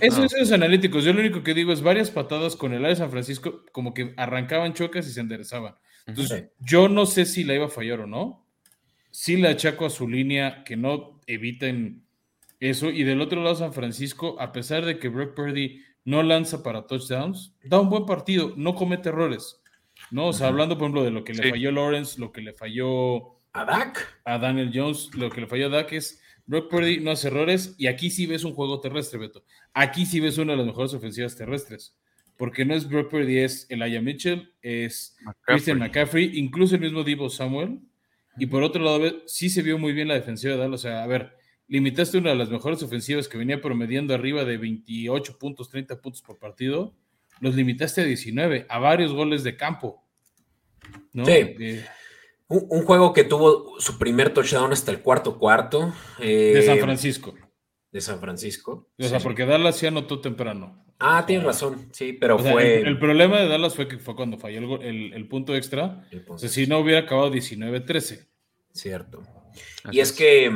Eso es analíticos. Yo lo único que digo es varias patadas con el área de San Francisco, como que arrancaban chocas y se enderezaban. Entonces, yo no sé si la iba a fallar o no. Sí le achaco a su línea que no eviten eso. Y del otro lado, San Francisco, a pesar de que Brock Purdy no lanza para touchdowns, da un buen partido, no comete errores. ¿no? O sea, hablando, por ejemplo, de lo que le falló Lawrence, lo que le falló
a Dak,
a Daniel Jones, lo que le falló a Dak es Brock Purdy no hace errores y aquí sí ves un juego terrestre, Beto. Aquí sí ves una de las mejores ofensivas terrestres. Porque no es Brock Purdy, es Elijah Mitchell, es Christian McCaffrey, incluso el mismo Divo Samuel. Y por otro lado, sí se vio muy bien la defensiva de Dallas. O sea, a ver, limitaste una de las mejores ofensivas que venía promediando arriba de 28 puntos, 30 puntos por partido. Los limitaste a 19, a varios goles de campo.
¿no? Sí. Eh, un, juego que tuvo su primer touchdown hasta el cuarto cuarto.
de San eh, Francisco.
De San Francisco.
O sea, porque Dallas se anotó temprano.
Ah, tienes razón, sí, pero fue.
El, problema de Dallas fue que fue cuando falló el, punto extra. o sea, si no hubiera acabado 19-13.
Cierto. y es que,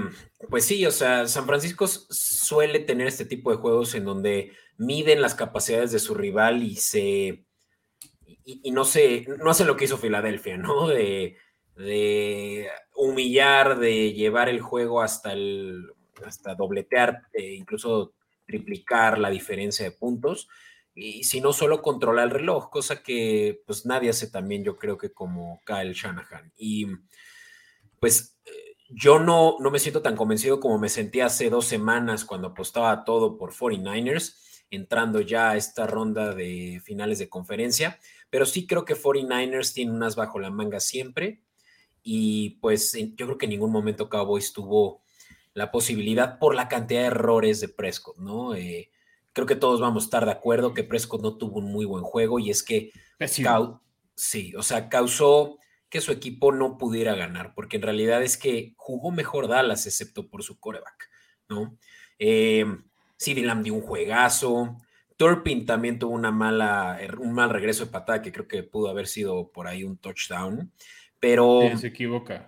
pues sí, o sea, San Francisco suele tener este tipo de juegos en donde miden las capacidades de su rival y se. Y, no se. No hace lo que hizo Filadelfia, ¿no? De humillar, de llevar el juego hasta el hasta dobletear, e incluso triplicar la diferencia de puntos, y si no solo controlar el reloj, cosa que pues nadie hace también, yo creo que como Kyle Shanahan. Y pues yo no, no me siento tan convencido como me sentí hace dos semanas cuando apostaba todo por 49ers, entrando ya a esta ronda de finales de conferencia, pero sí creo que 49ers tiene unas bajo la manga siempre. Y pues yo creo que en ningún momento Cowboys tuvo la posibilidad por la cantidad de errores de Prescott, ¿no? Eh, creo que todos vamos a estar de acuerdo que Prescott no tuvo un muy buen juego y es que sí, o sea, causó que su equipo no pudiera ganar, porque en realidad es que jugó mejor Dallas, excepto por su coreback, ¿no? Eh, Lamb dio un juegazo, Turpin también tuvo una mala, er, un mal regreso de patada que creo que pudo haber sido por ahí un touchdown. Pero.
se equivoca.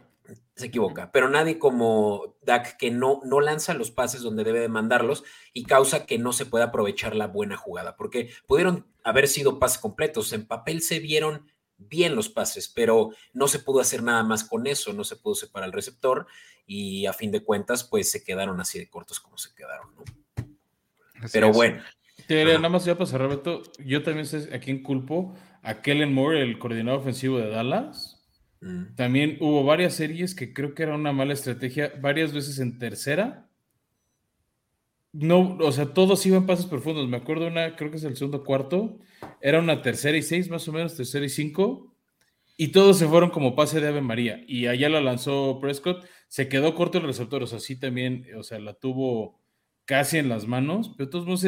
Se equivoca. Pero nadie como Dak que no, no lanza los pases donde debe de mandarlos y causa que no se pueda aprovechar la buena jugada. Porque pudieron haber sido pases completos. En papel se vieron bien los pases, pero no se pudo hacer nada más con eso, no se pudo separar el receptor y a fin de cuentas, pues se quedaron así de cortos como se quedaron, ¿no? pero bueno.
nada más ya para cerrar, yo también sé a quién culpo, a Kellen Moore, el coordinador ofensivo de Dallas, Mm. También hubo varias series que creo que era una mala estrategia, varias veces en tercera. No, o sea, todos iban pasos profundos. Me acuerdo una, creo que es el segundo cuarto, era una tercera y seis, más o menos, tercera y cinco, y todos se fueron como pase de Ave María. Y allá la lanzó Prescott, se quedó corto el receptor, o sea, sí también, o sea, la tuvo casi en las manos, pero de todos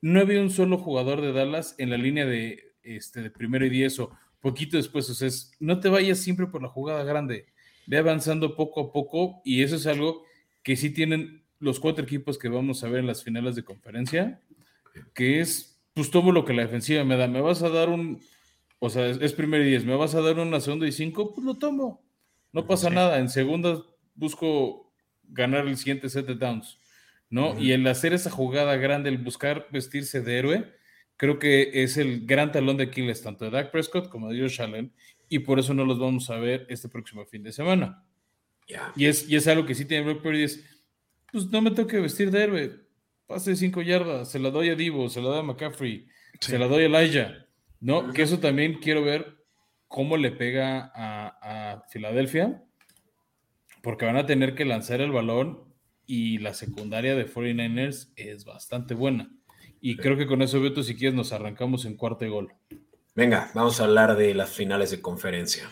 no había un solo jugador de Dallas en la línea de, este, de primero y diez o poquito después. O sea, no te vayas siempre por la jugada grande, ve avanzando poco a poco y eso es algo que sí tienen los cuatro equipos que vamos a ver en las finales de conferencia, que es, pues tomo lo que la defensiva me da, me vas a dar un, o sea, es, primero y diez, me vas a dar una segunda y cinco, pues lo tomo, no pasa nada, en segunda busco ganar el siguiente set de downs, ¿no? Y el hacer esa jugada grande, el buscar vestirse de héroe, creo que es el gran talón de Aquiles tanto de Dak Prescott como de Josh Allen y por eso no los vamos a ver este próximo fin de semana. Y, es, y es algo que sí tiene Brock Purdy, es, pues no me tengo que vestir de héroe, pase de cinco yardas, se la doy a Divo, se la doy a McCaffrey, se la doy a Elijah, ¿no? Que eso también quiero ver cómo le pega a, a Filadelfia, porque van a tener que lanzar el balón y la secundaria de 49ers es bastante buena. Y creo que con eso, Beto, si quieres, nos arrancamos en cuarto gol.
Venga, vamos a hablar de las finales de conferencia.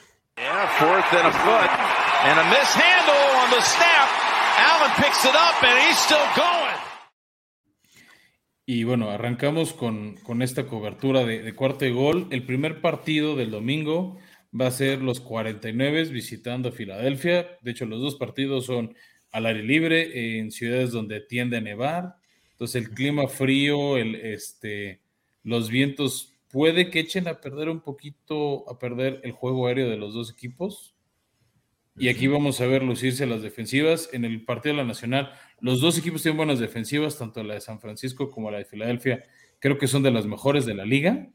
Y bueno, arrancamos con, con esta cobertura de, de, cuarto gol. El primer partido del domingo va a ser los 49 visitando Filadelfia. De hecho, los dos partidos son al aire libre en ciudades donde tiende a nevar. Entonces el clima frío, el, este, los vientos puede que echen a perder un poquito, a perder el juego aéreo de los dos equipos. Y aquí vamos a ver lucirse las defensivas. En el partido de la Nacional, los dos equipos tienen buenas defensivas, tanto la de San Francisco como la de Filadelfia. Creo que son de las mejores de la liga.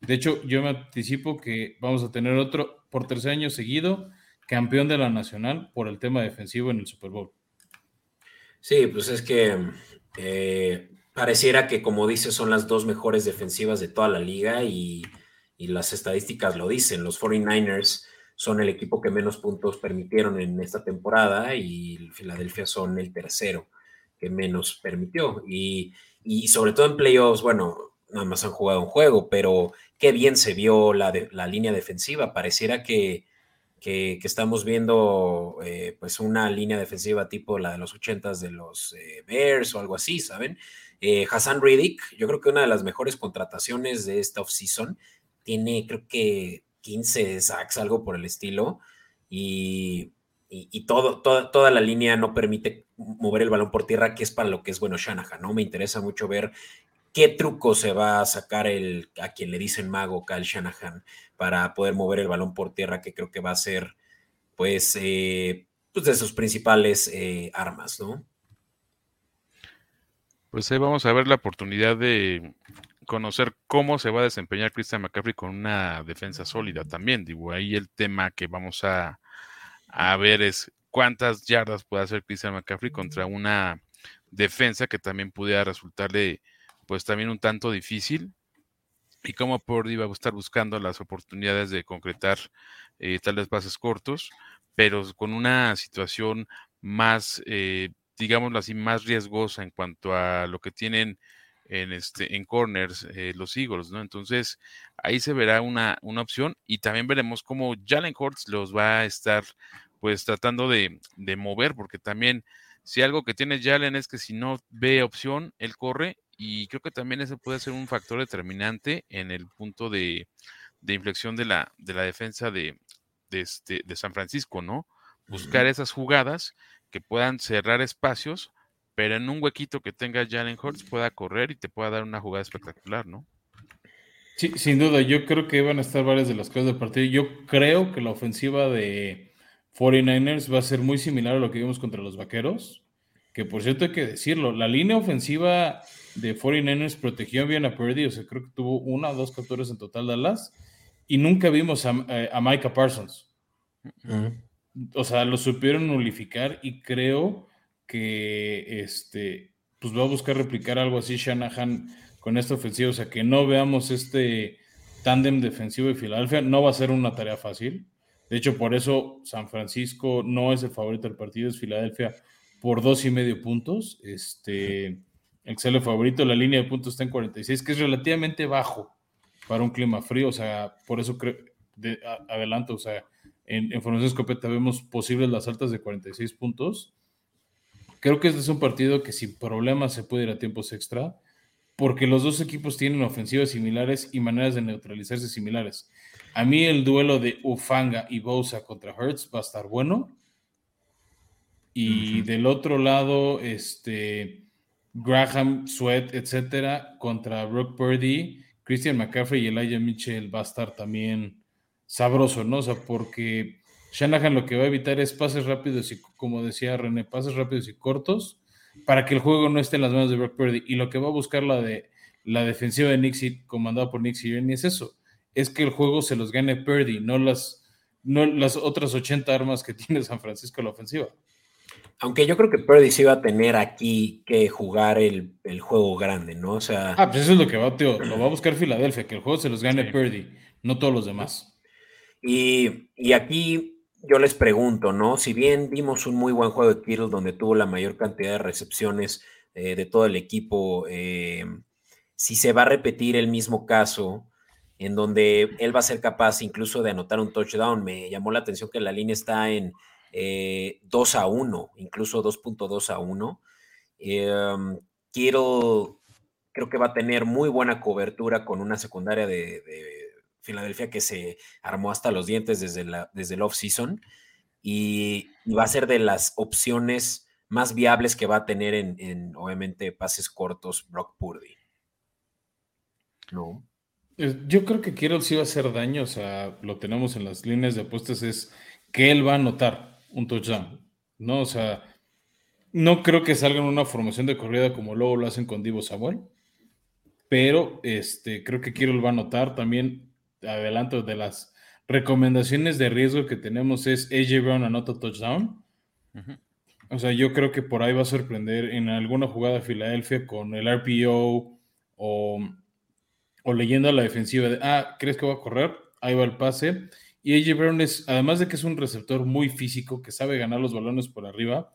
De hecho, yo me anticipo que vamos a tener otro por tercer año seguido campeón de la Nacional por el tema defensivo en el Super Bowl.
Sí, pues es que eh, pareciera que, como dices, son las dos mejores defensivas de toda la liga y, las estadísticas lo dicen. Los 49ers son el equipo que menos puntos permitieron en esta temporada y Filadelfia son el tercero que menos permitió. Y, sobre todo en playoffs, bueno, nada más han jugado un juego, pero qué bien se vio la, la línea defensiva. Pareciera que, que, estamos viendo eh, pues una línea defensiva tipo la de los ochentas de los eh, Bears o algo así, ¿saben? Eh, Hassan Riddick, yo creo que una de las mejores contrataciones de esta offseason, tiene creo que 15 sacks, algo por el estilo, y, y, todo, toda, la línea no permite mover el balón por tierra, que es para lo que es bueno Shanahan, ¿no? Me interesa mucho ver qué truco se va a sacar el, a quien le dicen mago, Kyle Shanahan, para poder mover el balón por tierra, que creo que va a ser, pues, eh, pues de sus principales eh, armas, ¿no?
Pues ahí vamos a ver la oportunidad de conocer cómo se va a desempeñar Christian McCaffrey con una defensa sólida también. Digo, ahí el tema que vamos a, ver es cuántas yardas puede hacer Christian McCaffrey contra una defensa que también pudiera resultarle pues también un tanto difícil y cómo Purdy va a estar buscando las oportunidades de concretar eh, tales bases cortos, pero con una situación más eh, digámoslo así, más riesgosa en cuanto a lo que tienen en, este, en corners eh, los Eagles, ¿no? Entonces, ahí se verá una, una opción y también veremos cómo Jalen Hurts los va a estar, pues, tratando de, de mover, porque también, si algo que tiene Jalen es que si no ve opción, él corre y creo que también ese puede ser un factor determinante en el punto de, de inflexión de la, de la defensa de, de, este, de San Francisco, ¿no? Buscar esas jugadas que puedan cerrar espacios, pero en un huequito que tenga Jalen Hurts pueda correr y te pueda dar una jugada espectacular, ¿no?
Sí, sin duda, yo creo que van a estar varias de las cosas del partido. Yo creo que la ofensiva de 49ers va a ser muy similar a lo que vimos contra los Vaqueros, que por cierto hay que decirlo, la línea ofensiva de 49ers protegió bien a Purdy, o sea, creo que tuvo una o dos capturas en total Dallas, y nunca vimos a, eh, Micah Parsons o sea, lo supieron nulificar y creo que este, pues va a buscar replicar algo así Shanahan con esta ofensiva, o sea, que no veamos este tándem defensivo de Filadelfia, no va a ser una tarea fácil. De hecho, por eso San Francisco no es el favorito del partido, es Filadelfia por dos y medio puntos. Este, el favorito, la línea de puntos está en 46, que es relativamente bajo para un clima frío, o sea, por eso creo, adelanto, o sea, en, en Formación Escopeta vemos posibles las altas de 46 puntos. Creo que este es un partido que sin problemas se puede ir a tiempos extra, porque los dos equipos tienen ofensivas similares y maneras de neutralizarse similares. A mí el duelo de Ufanga y Bosa contra Hertz va a estar bueno. Y del otro lado, este, Graham, Sweat, etcétera, contra Brock Purdy, Christian McCaffrey y Elijah Mitchell va a estar también sabroso, ¿no? O sea, porque Shanahan lo que va a evitar es pases rápidos y, como decía René, pases rápidos y cortos para que el juego no esté en las manos de Brock Purdy. Y lo que va a buscar la de la defensiva de Nixie, comandada por Nick Sirianni, es eso, es que el juego se los gane Purdy, no las, no las otras 80 armas que tiene San Francisco en la ofensiva.
Aunque yo creo que Purdy sí va a tener aquí que jugar el, juego grande, ¿no? O sea.
Ah, pues eso es lo que va, tío. Lo va a buscar Filadelfia, que el juego se los gane Purdy, no todos los demás.
Y, aquí yo les pregunto, ¿no? Si bien vimos un muy buen juego de Kittle donde tuvo la mayor cantidad de recepciones eh, de todo el equipo, eh, si se va a repetir el mismo caso en donde él va a ser capaz incluso de anotar un touchdown, me llamó la atención que la línea está en 2 eh, a 1, incluso 2.2 a 1. Em, Kittle creo que va a tener muy buena cobertura con una secundaria de Filadelfia que se armó hasta los dientes desde, la, desde el off-season y, va a ser de las opciones más viables que va a tener en, obviamente, pases cortos Brock Purdy. ¿No?
Yo creo que Kittle sí va a hacer daño, o sea, lo tenemos en las líneas de apuestas, es que él va a anotar un touchdown, ¿no? O sea, no creo que salgan una formación de corrida como luego lo hacen con Divo Samuel, pero este, creo que Kittle va a anotar también, adelanto de las recomendaciones de riesgo que tenemos es AJ Brown anota touchdown. O sea, yo creo que por ahí va a sorprender en alguna jugada de Filadelfia con el RPO o o leyendo a la defensiva de, ah, ¿crees que va a correr? Ahí va el pase. Y AJ Brown es, además de que es un receptor muy físico, que sabe ganar los balones por arriba,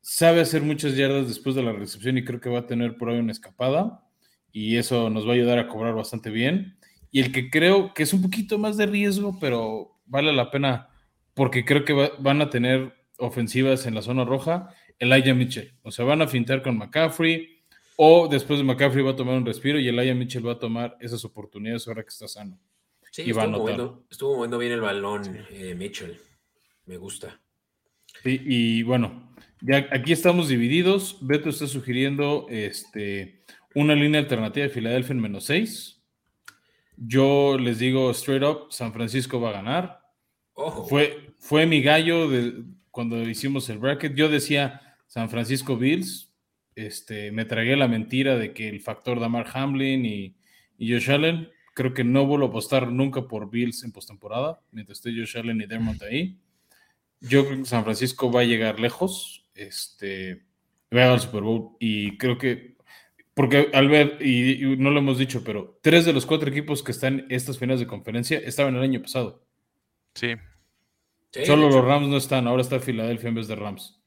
sabe hacer muchas yardas después de la recepción y creo que va a tener por ahí una escapada. Y eso nos va a ayudar a cobrar bastante bien. Y el que creo que es un poquito más de riesgo, pero vale la pena porque creo que van a tener ofensivas en la zona roja, Elijah Mitchell. O sea, van a fintar con McCaffrey, o después de McCaffrey va a tomar un respiro y Elijah Mitchell va a tomar esas oportunidades ahora que está sano.
Sí, estuvo, moviendo, estuvo, moviendo, bien el balón eh, Mitchell. Me gusta.
y bueno, ya aquí estamos divididos. Beto está sugiriendo este, una línea alternativa de Filadelfia en menos 6. Yo les digo straight up, San Francisco va a ganar. Fue, fue mi gallo de, cuando hicimos el bracket. Yo decía San Francisco Bills, este, me tragué la mentira de que el factor Damar Hamlin y, y Josh Allen, creo que no vuelvo a apostar nunca por Bills en postemporada, mientras esté Josh Allen y Dermot ahí. Yo creo que San Francisco va a llegar lejos, este, va a al Super Bowl y creo que, porque al ver, y, no lo hemos dicho, pero tres de los cuatro equipos que están en estas finales de conferencia estaban el año pasado.
Sí.
Solo los Rams no están, ahora está Filadelfia en vez de Rams.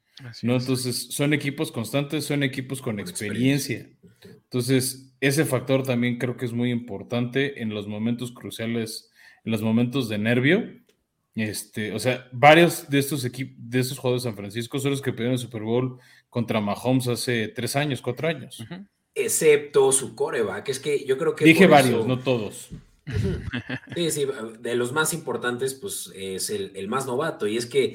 ¿no? Entonces, son equipos constantes, son equipos con, experiencia. Entonces, ese factor también creo que es muy importante en los momentos cruciales, en los momentos de nervio. Este, o sea, varios de estos equipos, de estos jugadores de San Francisco son los que pidieron el Super Bowl contra Mahomes hace tres años, cuatro años.
Excepto su coreback, es que yo creo que.
Dije varios, no todos.
Sí, sí, de los más importantes, pues es el, más novato. Y es que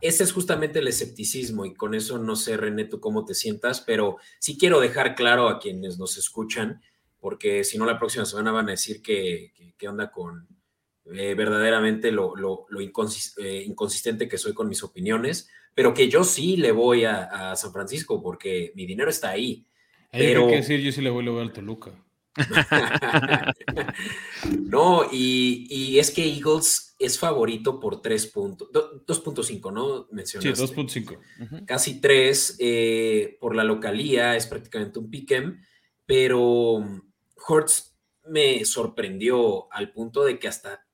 ese es justamente el escepticismo. Y con eso no sé, René, tú cómo te sientas, pero sí quiero dejar claro a quienes nos escuchan, porque si no, la próxima semana van a decir que, que, onda con eh, verdaderamente lo, lo, eh, inconsistente que soy con mis opiniones, pero que yo sí le voy a, San Francisco porque mi dinero está ahí.
Hay que decir, yo sí le voy, a al Toluca.
no, y, es que Eagles es favorito por 3 puntos, 2.5, ¿no?
Mencionaste. Sí, 2.5.
Casi 3 eh, por la localía, es prácticamente un pick'em, pero Hortz me sorprendió al punto de que hasta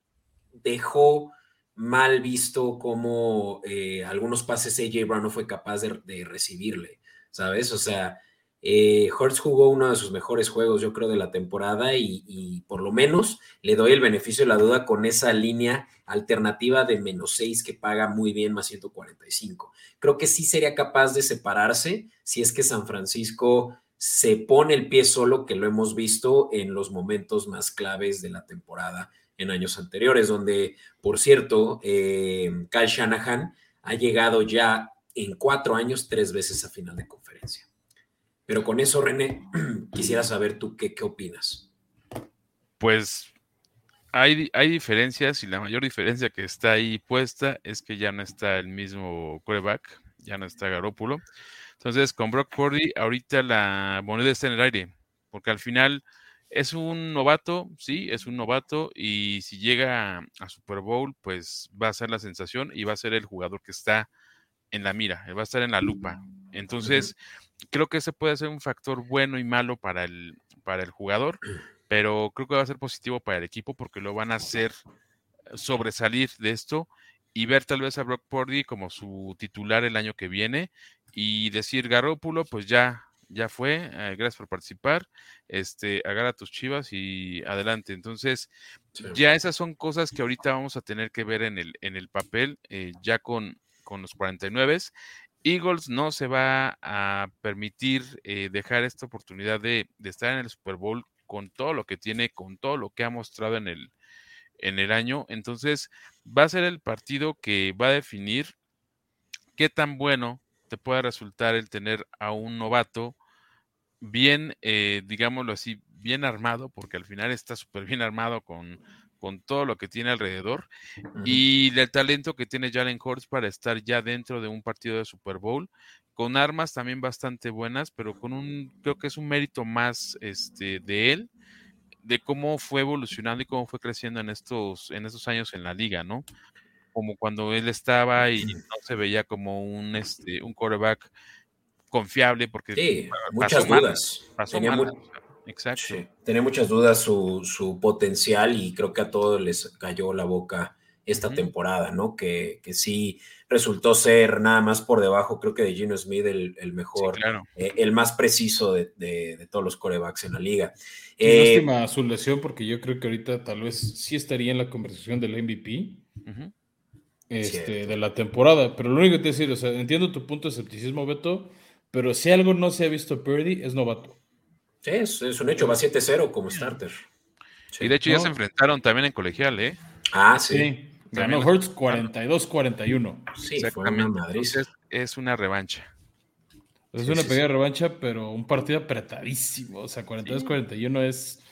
dejó mal visto cómo eh, algunos pases AJ Brown no fue capaz de, de recibirle, ¿sabes? O sea, eh, jugó uno de sus mejores juegos, yo creo, de la temporada y, por lo menos le doy el beneficio de la duda con esa línea alternativa de menos 6 que paga muy bien más 145. Creo que sí sería capaz de separarse si es que San Francisco se pone el pie solo, que lo hemos visto en los momentos más claves de la temporada en años anteriores, donde, por cierto, eh, Kyle Shanahan ha llegado ya en cuatro años tres veces a final de conferencia. Pero con eso, René, quisiera saber tú qué, qué opinas.
Pues hay, hay, diferencias y la mayor diferencia que está ahí puesta es que ya no está el mismo quarterback, ya no está Garópulo. Entonces, con Brock Purdy, ahorita la moneda está en el aire, porque al final es un novato, sí, es un novato, y si llega a Super Bowl, pues va a ser la sensación y va a ser el jugador que está en la mira, va a estar en la lupa. Entonces, creo que ese puede ser un factor bueno y malo para el, para el jugador, pero creo que va a ser positivo para el equipo porque lo van a hacer sobresalir de esto y ver tal vez a Brock Purdy como su titular el año que viene y decir Garópulo, pues ya, ya fue, eh, gracias por participar, este, agarra tus chivas y adelante. Entonces, ya esas son cosas que ahorita vamos a tener que ver en el, en el papel, eh, ya con, con los 49. Eagles no se va a permitir eh, dejar esta oportunidad de, estar en el Super Bowl con todo lo que tiene, con todo lo que ha mostrado en el, en el año. Entonces, va a ser el partido que va a definir qué tan bueno te puede resultar el tener a un novato bien, eh, digámoslo así, bien armado, porque al final está súper bien armado con, con todo lo que tiene alrededor y el talento que tiene Jalen Hurts para estar ya dentro de un partido de Super Bowl con armas también bastante buenas, pero con un creo que es un mérito más este de él de cómo fue evolucionando y cómo fue creciendo en estos en estos años en la liga, ¿no? Como cuando él estaba y no se veía como un este un quarterback confiable porque
sí, muchas dudas.
pasó Exacto.
Tenía muchas dudas su, potencial y creo que a todos les cayó la boca esta temporada, ¿no? Que, que, sí resultó ser nada más por debajo, creo que de Gino Smith el, mejor, eh, el más preciso de, todos los corebacks en la liga.
Eh, lástima su lesión porque yo creo que ahorita tal vez sí estaría en la conversación del MVP. Este, de la temporada, pero lo único que te decir, o sea, entiendo tu punto de escepticismo, Beto, pero si algo no se ha visto Purdy, es novato.
Sí, es, un hecho, va 7-0 como starter.
Y de hecho ya se enfrentaron también en colegial, ¿eh?
Ah, sí.
Ganó Hurts 42-41.
Sí, fue una Madrid.
es una revancha.
Es una pequeña revancha, pero un partido apretadísimo. O sea, 42-41 es.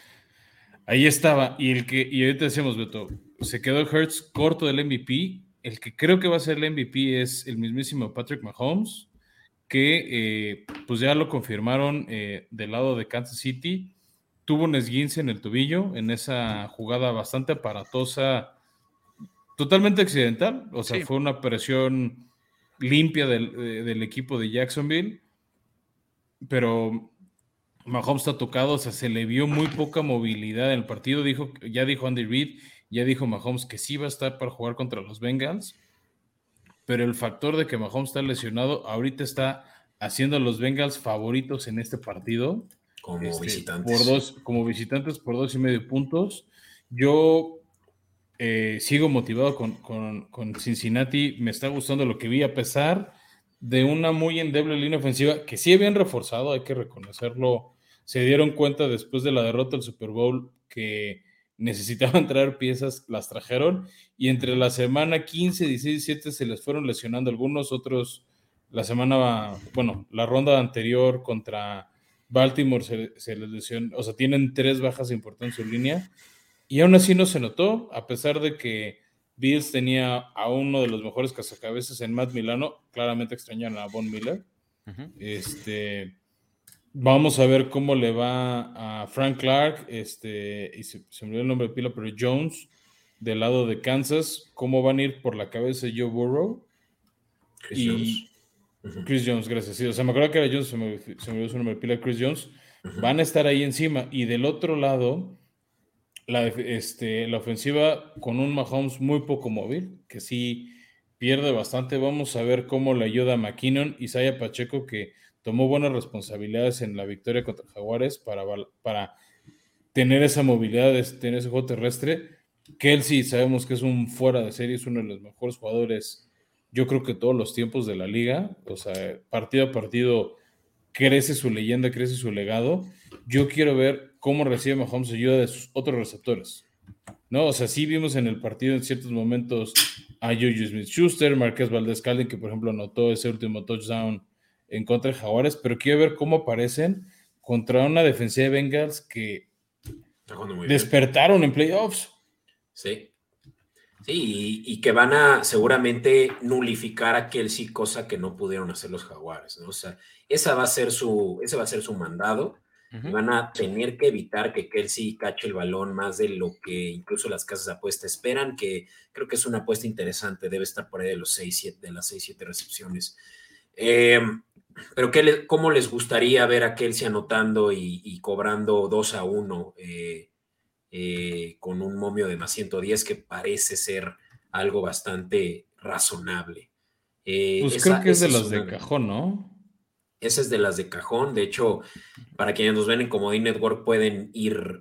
Ahí estaba. Y el que, y ahorita decíamos, Beto, se quedó Hurts corto del MVP. El que creo que va a ser el MVP es el mismísimo Patrick Mahomes que eh, pues ya lo confirmaron eh, del lado de Kansas City. Tuvo un esguince en el tobillo en esa jugada bastante aparatosa, totalmente accidental. O sea, fue una presión limpia del, equipo de Jacksonville. Pero Mahomes está tocado, o sea, se le vio muy poca movilidad en el partido. Dijo, ya dijo Andy Reid, ya dijo Mahomes que sí va a estar para jugar contra los Bengals pero el factor de que Mahomes está lesionado ahorita está haciendo a los Bengals favoritos en este partido.
Como este, visitantes.
Por dos, como visitantes por dos y medio puntos. Yo eh, sigo motivado con, Cincinnati. Me está gustando lo que vi, a pesar de una muy endeble línea ofensiva que sí habían reforzado, hay que reconocerlo. Se dieron cuenta después de la derrota del Super Bowl que necesitaban traer piezas, las trajeron y entre la semana 15, 16 y 17 se les fueron lesionando algunos, otros la semana, bueno, la ronda anterior contra Baltimore se, les lesionó, o sea, tienen tres bajas importantes en su línea y aún así no se notó, a pesar de que Bills tenía a uno de los mejores cazacabezas en Matt Milano, claramente extrañan a Von Miller. Este Vamos a ver cómo le va a Frank Clark, este, y se, me olvidó el nombre de pila, pero Jones, del lado de Kansas, cómo van a ir por la cabeza Joe Burrow.
Chris y
Jones. Chris Jones, gracias. Sí, o sea, me acuerdo que era Jones, se me, olvidó su nombre de pila, Chris Jones. Van a estar ahí encima. Y del otro lado, la, este, la ofensiva con un Mahomes muy poco móvil, que sí pierde bastante. Vamos a ver cómo le ayuda a McKinnon y Saya Pacheco, que tomó buenas responsabilidades en la victoria contra Jaguares para, para tener esa movilidad, tener ese juego terrestre. Kelsey sabemos que es un fuera de serie, es uno de los mejores jugadores, yo creo que todos los tiempos de la liga, o sea, partido a partido crece su leyenda, crece su legado. Yo quiero ver cómo recibe Mahomes ayuda de sus otros receptores. ¿No? O sea, sí vimos en el partido en ciertos momentos a Juju Smith-Schuster, Marquez Valdez-Calden, que por ejemplo anotó ese último touchdown en contra de Jaguares, pero quiero ver cómo aparecen contra una defensiva de Bengals que despertaron en playoffs.
Sí. Sí, y, que van a seguramente nulificar a Kelsey, cosa que no pudieron hacer los Jaguares, ¿no? O sea, esa va a ser su, ese va a ser su mandado. Van a tener que evitar que Kelsey cache el balón más de lo que incluso las casas de apuesta esperan, que creo que es una apuesta interesante, debe estar por ahí de los 6, 7, de las 6, 7 recepciones. Eh, pero ¿qué ¿cómo les gustaría ver a Kelsey anotando y, cobrando 2 a 1 eh, eh, con un momio de más 110 que parece ser algo bastante razonable?
Eh, pues creo que es de las de cajón, ¿no?
Esa es de las de cajón. De hecho, para quienes nos ven en Comodín Network pueden ir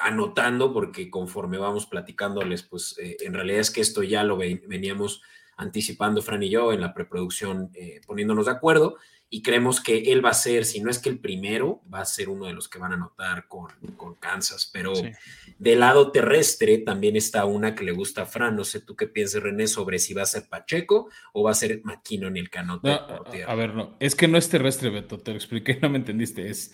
anotando porque conforme vamos platicándoles, pues en realidad es que esto ya lo veníamos anticipando Fran y yo en la preproducción, eh, poniéndonos de acuerdo y creemos que él va a ser, si no es que el primero, va a ser uno de los que van a anotar con, con Kansas. Pero del lado terrestre también está una que le gusta a Fran. No sé tú qué piensas, René, sobre si va a ser Pacheco o va a ser McKinnon el canote.
a, ver, no, es que no es terrestre, Beto, te lo expliqué, no me entendiste. Es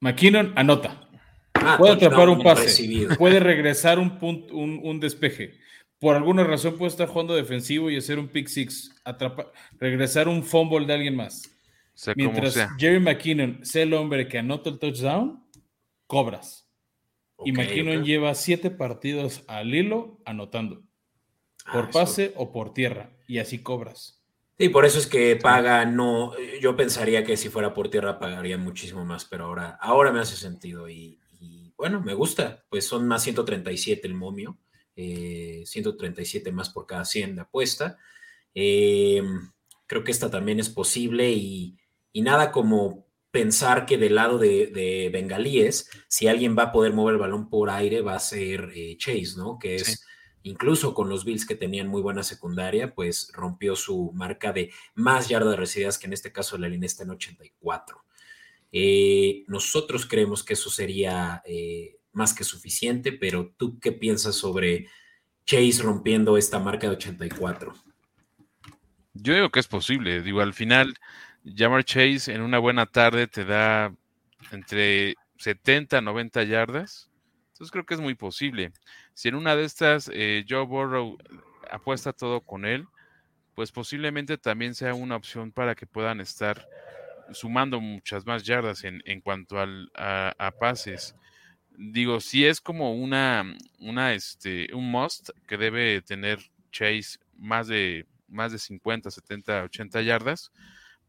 McKinnon anota. Ah, puede atrapar un pase, puede regresar un, punto, un, un despeje por alguna razón puede estar jugando defensivo y hacer un pick six, atrapar, regresar un fumble de alguien más. Mientras Jerry McKinnon sea el hombre que anota el touchdown, cobras. y McKinnon lleva siete partidos al hilo anotando. Ah, por pase o por tierra. Y así cobras.
Sí, por eso es que paga, no, yo pensaría que si fuera por tierra pagaría muchísimo más, pero ahora, ahora me hace sentido y, bueno, me gusta, pues son más 137 el momio, 137 eh, más por cada 100 de apuesta. Eh, creo que esta también es posible y, y nada como pensar que del lado de, bengalíes, si alguien va a poder mover el balón por aire, va a ser eh, Chase, ¿no? Que es incluso con los Bills que tenían muy buena secundaria, pues rompió su marca de más yardas recibidas, que en este caso la línea está en 84. Eh, nosotros creemos que eso sería eh, más que suficiente, pero ¿tú qué piensas sobre Chase rompiendo esta marca de 84?
Yo digo que es posible, digo, al final Jamar Chase en una buena tarde te da entre 70 a 90 yardas. Entonces creo que es muy posible. Si en una de estas eh, Joe Burrow apuesta todo con él, pues posiblemente también sea una opción para que puedan estar sumando muchas más yardas en, cuanto al, a, pases. Digo, si es como una, una, este, un must que debe tener Chase más de, más de 50, 70, 80 yardas,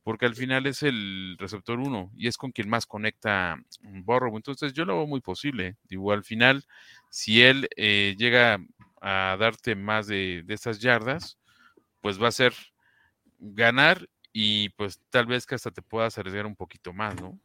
porque al final es el receptor 1 y es con quien más conecta Borrow. Entonces yo lo veo muy posible. Digo, al final, si él eh, llega a darte más de, de estas yardas, pues va a ser ganar y pues tal vez que hasta te puedas arriesgar un poquito más, ¿no?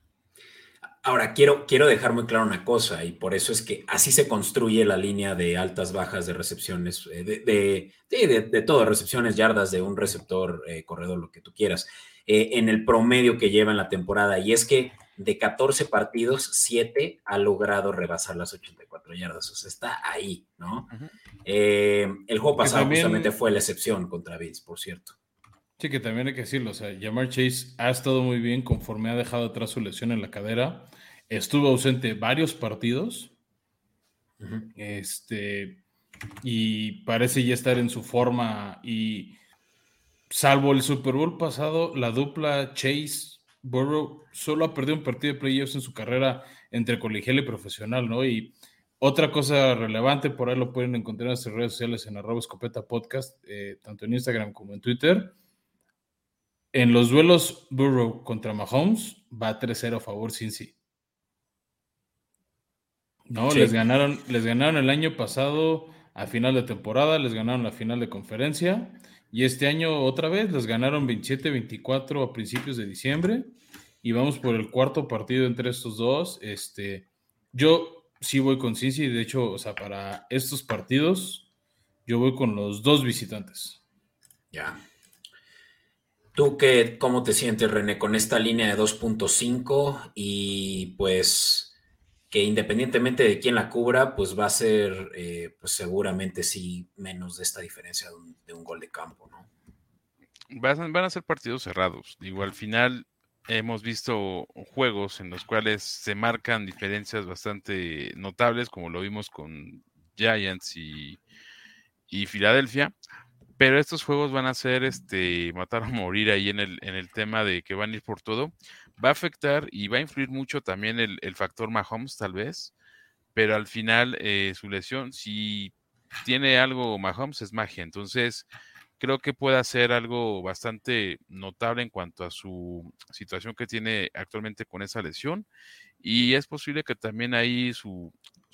Ahora, quiero, quiero dejar muy claro una cosa, y por eso es que así se construye la línea de altas, bajas de recepciones, eh, de, de, de, todo, recepciones, yardas de un receptor, eh, corredor, lo que tú quieras. Eh, en el promedio que lleva en la temporada. Y es que de 14 partidos, 7 ha logrado rebasar las 84 yardas. O sea, está ahí, ¿no? Eh, el juego pasado justamente fue la excepción contra Bills, por cierto.
Sí, que también hay que decirlo. O sea, Jamar Chase ha estado muy bien conforme ha dejado atrás su lesión en la cadera. Estuvo ausente varios partidos. Este. Y parece ya estar en su forma y salvo el Super Bowl pasado, la dupla Chase Burrow solo ha perdido un partido de playoffs en su carrera entre colegial y profesional, ¿no? Y otra cosa relevante, por ahí lo pueden encontrar en nuestras redes sociales en arroba escopeta podcast, eh, tanto en Instagram como en Twitter. En los duelos Burrow contra Mahomes va 3-0 a favor Cincy. No, les ganaron, les ganaron el año pasado a final de temporada, les ganaron la final de conferencia y este año otra vez les ganaron 27-24 a principios de diciembre. Y vamos por el cuarto partido entre estos dos. Este, yo sí voy con Cincy. De hecho, o sea, para estos partidos, yo voy con los dos visitantes.
Ya. ¿Tú qué, cómo te sientes, René, con esta línea de 2.5? Y pues que independientemente de quién la cubra, pues va a ser, eh, pues seguramente sí, menos de esta diferencia de un, gol de campo, ¿no?
Van, a ser partidos cerrados. Digo, al final hemos visto juegos en los cuales se marcan diferencias bastante notables, como lo vimos con Giants y, y Filadelfia. Pero estos juegos van a ser este matar o morir ahí en el, en el tema de que van a ir por todo va a afectar y va a influir mucho también el, factor Mahomes, tal vez, pero al final eh, su lesión, si tiene algo Mahomes, es magia. Entonces, creo que puede hacer algo bastante notable en cuanto a su situación que tiene actualmente con esa lesión. Y es posible que también ahí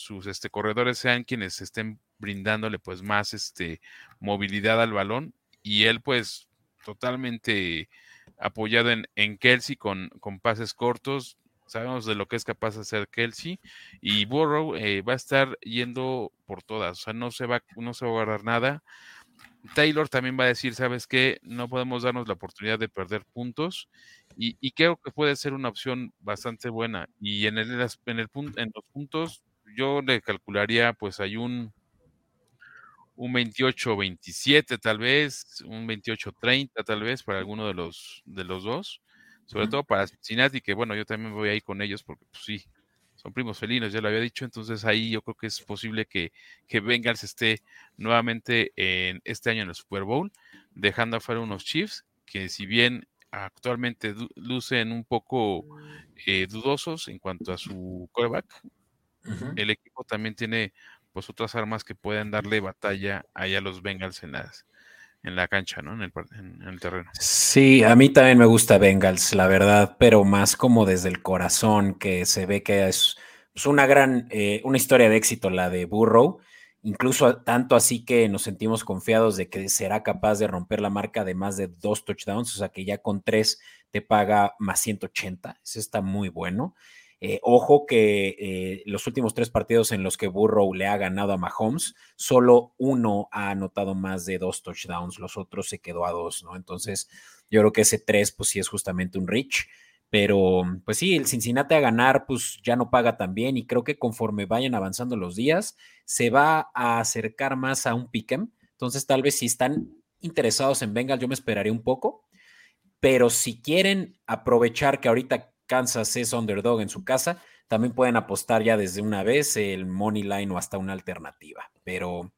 sus este, corredores sean quienes estén brindándole pues más este, movilidad al balón y él pues totalmente apoyado en, en Kelsey con, con, pases cortos. Sabemos de lo que es capaz de hacer Kelsey. Y Burrow eh, va a estar yendo por todas. O sea, no se va, no se va a agarrar nada. Taylor también va a decir, ¿sabes qué? No podemos darnos la oportunidad de perder puntos y, creo que puede ser una opción bastante buena. Y en, el, en, el, en los puntos yo le calcularía, pues hay un, un 28-27 tal vez, un 28-30 tal vez para alguno de los, de los dos, sobre todo para Cincinnati, que bueno, yo también voy ahí con ellos porque pues sí, son primos felinos, ya lo había dicho, entonces ahí yo creo que es posible que, que Bengals esté nuevamente en este año en el Super Bowl, dejando afuera unos Chiefs que si bien actualmente lucen un poco eh, dudosos en cuanto a su el equipo también tiene pues otras armas que pueden darle batalla ahí a los Bengals en las en la cancha, ¿no? En el, en el, terreno.
Sí, a mí también me gusta Bengals, la verdad, pero más como desde el corazón, que se ve que es pues, una gran, eh, una historia de éxito la de Burrow, incluso tanto así que nos sentimos confiados de que será capaz de romper la marca de más de dos touchdowns, o sea que ya con tres te paga más 180, eso está muy bueno. Eh, ojo que eh, los últimos tres partidos en los que Burrow le ha ganado a Mahomes, solo uno ha anotado más de dos touchdowns, los otros se quedó a dos, ¿no? Entonces, yo creo que ese tres, pues sí es justamente un reach. Pero, pues sí, el Cincinnati a ganar, pues ya no paga tan bien y creo que conforme vayan avanzando los días, se va a acercar más a un pick'em. Entonces, tal vez si están interesados en Bengals, yo me esperaría un poco. Pero si quieren aprovechar que ahorita Kansas es underdog en su casa, también pueden apostar ya desde una vez el money line o hasta una alternativa. Pero,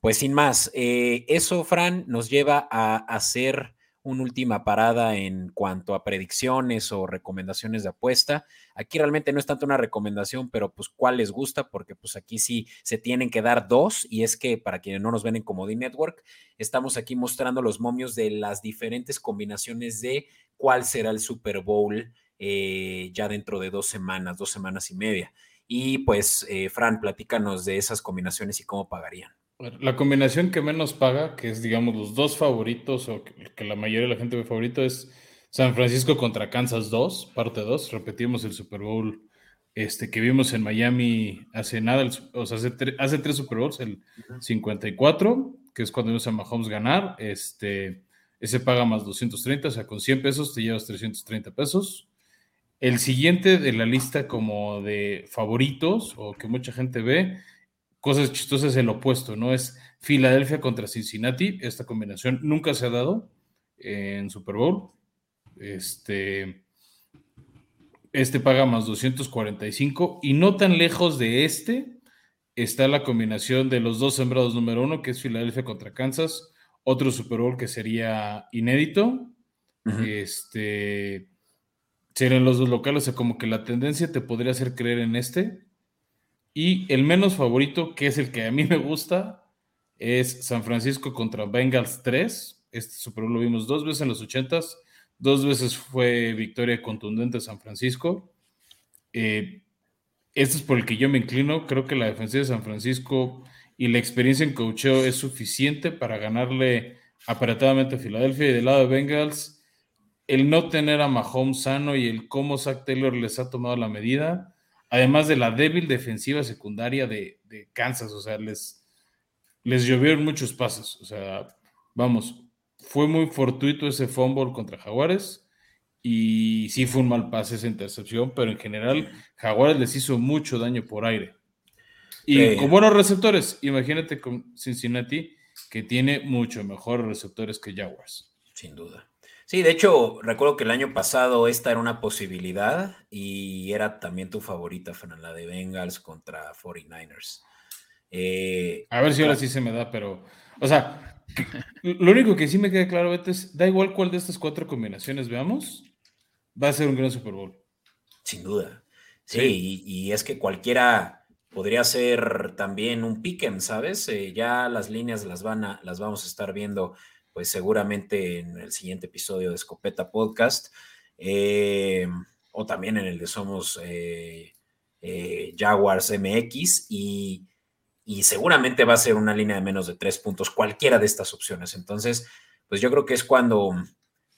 pues sin más, eh, eso, Fran, nos lleva a hacer una última parada en cuanto a predicciones o recomendaciones de apuesta. Aquí realmente no es tanto una recomendación, pero pues cuál les gusta, porque pues aquí sí se tienen que dar dos y es que para quienes no nos ven en Comedy Network, estamos aquí mostrando los momios de las diferentes combinaciones de cuál será el Super Bowl eh, ya dentro de dos semanas, dos semanas y media. Y pues, eh, Fran, platícanos de esas combinaciones y cómo pagarían.
La combinación que menos paga, que es, digamos, los dos favoritos, o que la mayoría de la gente ve favorito, es San Francisco contra Kansas 2, parte 2. Repetimos el Super Bowl este, que vimos en Miami hace nada, o sea, hace, hace, tres Super Bowls, el 54, que es cuando vimos a Mahomes ganar. Este, ese paga más 230, o sea, con 100 pesos te llevas 330 pesos. El siguiente de la lista como de favoritos o que mucha gente ve, cosas chistosas es el opuesto, ¿no? Es Filadelfia contra Cincinnati. Esta combinación nunca se ha dado en Super Bowl. Este, este paga más 245 y no tan lejos de este está la combinación de los dos sembrados número uno, que es Filadelfia contra Kansas, otro Super Bowl que sería inédito. Este serían los dos locales, o sea, como que la tendencia te podría hacer creer en este. Y el menos favorito, que es el que a mí me gusta, es San Francisco contra Bengals 3. Este Super Bowl lo vimos dos veces en los 80s, dos veces fue victoria contundente de San Francisco. Eh, este es por el que yo me inclino. Creo que la defensiva de San Francisco y la experiencia en coacheo es suficiente para ganarle aparatadamente a Filadelfia. Y del lado de Bengals, el no tener a Mahomes sano y el cómo Zach Taylor les ha tomado la medida, además de la débil defensiva secundaria de, Kansas, o sea, les, les llovieron muchos pasos, o sea, vamos, fue muy fortuito ese fumble contra Jaguares y sí fue un mal pase esa intercepción, pero en general Jaguares les hizo mucho daño por aire. Y con buenos receptores, imagínate con Cincinnati que tiene mucho mejores receptores que Jaguars.
Sin duda. Sí, de hecho, recuerdo que el año pasado esta era una posibilidad y era también tu favorita, Fernanda, la de Bengals contra 49ers.
Eh, a ver si ahora sí se me da, pero, o sea, lo único que sí me queda claro, Beto, es, da igual cuál de estas cuatro combinaciones veamos, va a ser un gran Super Bowl.
Sin duda. Sí, Y, es que cualquiera podría ser también un pick'em, ¿sabes? Eh, ya las líneas las, van a, las vamos a estar viendo pues seguramente en el siguiente episodio de Escopeta Podcast, eh, o también en el de Somos eh, eh, Jaguars MX, y, seguramente va a ser una línea de menos de tres puntos, cualquiera de estas opciones. Entonces, pues yo creo que es cuando,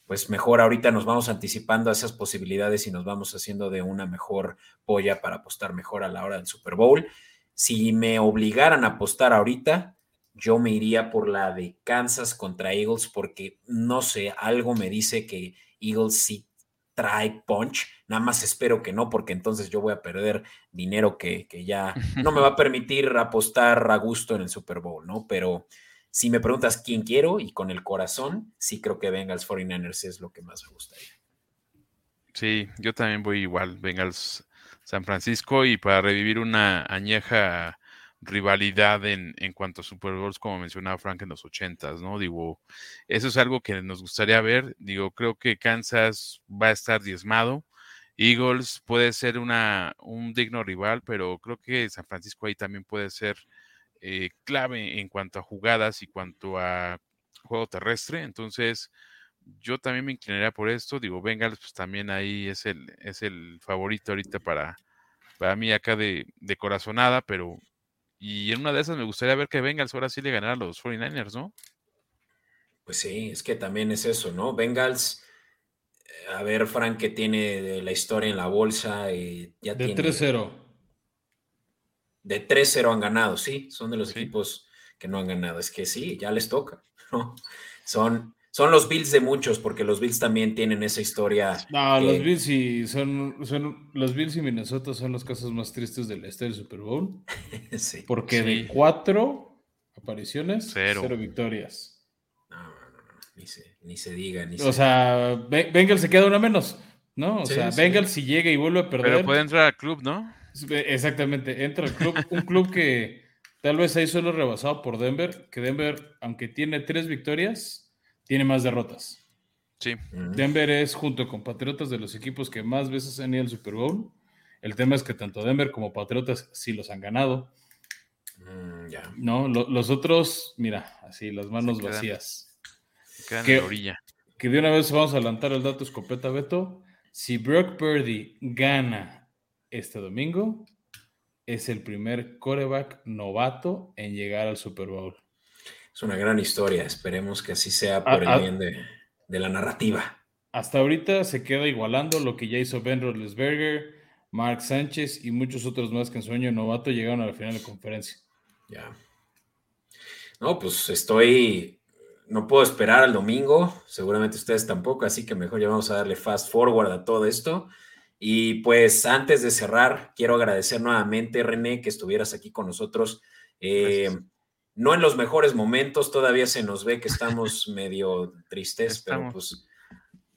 pues mejor ahorita nos vamos anticipando a esas posibilidades y nos vamos haciendo de una mejor polla para apostar mejor a la hora del Super Bowl. Si me obligaran a apostar ahorita, yo me iría por la de Kansas contra Eagles porque no sé, algo me dice que Eagles sí trae punch. Nada más espero que no, porque entonces yo voy a perder dinero que, que ya no me va a permitir apostar a gusto en el Super Bowl, ¿no? Pero si me preguntas quién quiero y con el corazón, sí creo que Bengals 49ers es lo que más me gustaría.
Sí, yo también voy igual, Bengals San Francisco y para revivir una añeja rivalidad en, en cuanto a Super Bowls, como mencionaba Frank en los ochentas, ¿no? Digo, eso es algo que nos gustaría ver. Digo, creo que Kansas va a estar diezmado. Eagles puede ser una, un digno rival, pero creo que San Francisco ahí también puede ser eh, clave en cuanto a jugadas y cuanto a juego terrestre. Entonces, yo también me inclinaría por esto. Digo, Bengals, pues también ahí es el, es el favorito ahorita para, para mí acá de, de corazonada, pero y en una de esas me gustaría ver que Bengals ahora sí le ganara a los 49ers, ¿no?
Pues sí, es que también es eso, ¿no? Bengals, eh, a ver, Frank, que tiene la historia en la bolsa y ya
De
tiene...
3-0.
De 3-0 han ganado, sí, son de los sí. equipos que no han ganado. Es que sí, ya les toca, ¿no? Son, son los Bills de muchos, porque los Bills también tienen esa historia.
No, que... los Bills y son, son los Bills y Minnesota son los casos más tristes de la historia del Super Bowl.
sí.
Porque
Sí.
de cuatro apariciones,
Cero.
cero, victorias.
No, no, no, no, ni se, ni se diga, ni
O
se
sea, Be- Bengals se queda una menos, ¿no? O
Sí,
sea,
sí.
Bengals si llega y vuelve a perder.
Pero puede entrar al club, ¿no?
Exactamente, entra al club, un club que tal vez ahí solo rebasado por Denver, que Denver, aunque tiene tres victorias, tiene más derrotas.
Sí.
Denver es, junto con Patriotas, de los equipos que más veces han ido al Super Bowl. El tema es que tanto Denver como Patriotas sí los han ganado,
mm, ya.
¿no? Lo- los otros, mira, así, las manos
Se quedan.
vacías.
Se quedan
¿Qué?
en la orilla.
Que de una vez vamos a adelantar el dato escopeta, Beto. Si Brock Purdy gana este domingo, es el primer coreback novato en llegar al Super Bowl.
Es una gran historia. Esperemos que así sea por
Ah, ah.
el bien de, de la narrativa.
Hasta ahorita se queda igualando lo que ya hizo Ben Roethlisberger, Mark Sánchez y muchos otros más que en su año novato llegaron a la final de conferencia.
Ya. No, pues estoy. No puedo esperar al domingo. Seguramente ustedes tampoco, así que mejor ya vamos a darle fast forward a todo esto. Y pues antes de cerrar, quiero agradecer nuevamente, René, que estuvieras aquí con nosotros. Eh,
Gracias.
No en los mejores momentos, todavía se nos ve que estamos medio tristes, pero pues,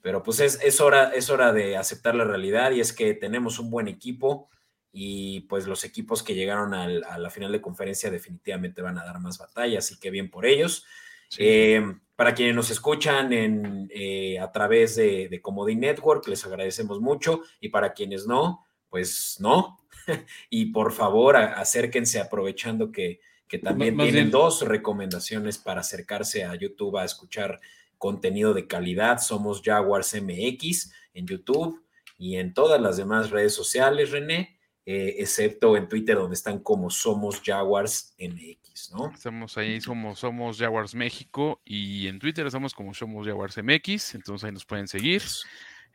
pero pues es, es, hora, es hora de aceptar la realidad y es que tenemos un buen equipo y pues los equipos que llegaron al, a la final de conferencia definitivamente van a dar más batalla, así que bien por ellos.
Sí.
Eh, para quienes nos escuchan en, eh, a través de, de Comodín Network, les agradecemos mucho. Y para quienes no, pues no. y por favor, a- acérquense aprovechando que, que también
Más
tienen
bien-
dos recomendaciones para acercarse a YouTube a escuchar contenido de calidad. Somos Jaguars MX en YouTube y en todas las demás redes sociales, René, eh, excepto en Twitter donde están como Somos Jaguars MX, ¿no?
Estamos ahí, somos, somos Jaguars México y en Twitter estamos como Somos Jaguars MX, entonces ahí nos pueden seguir.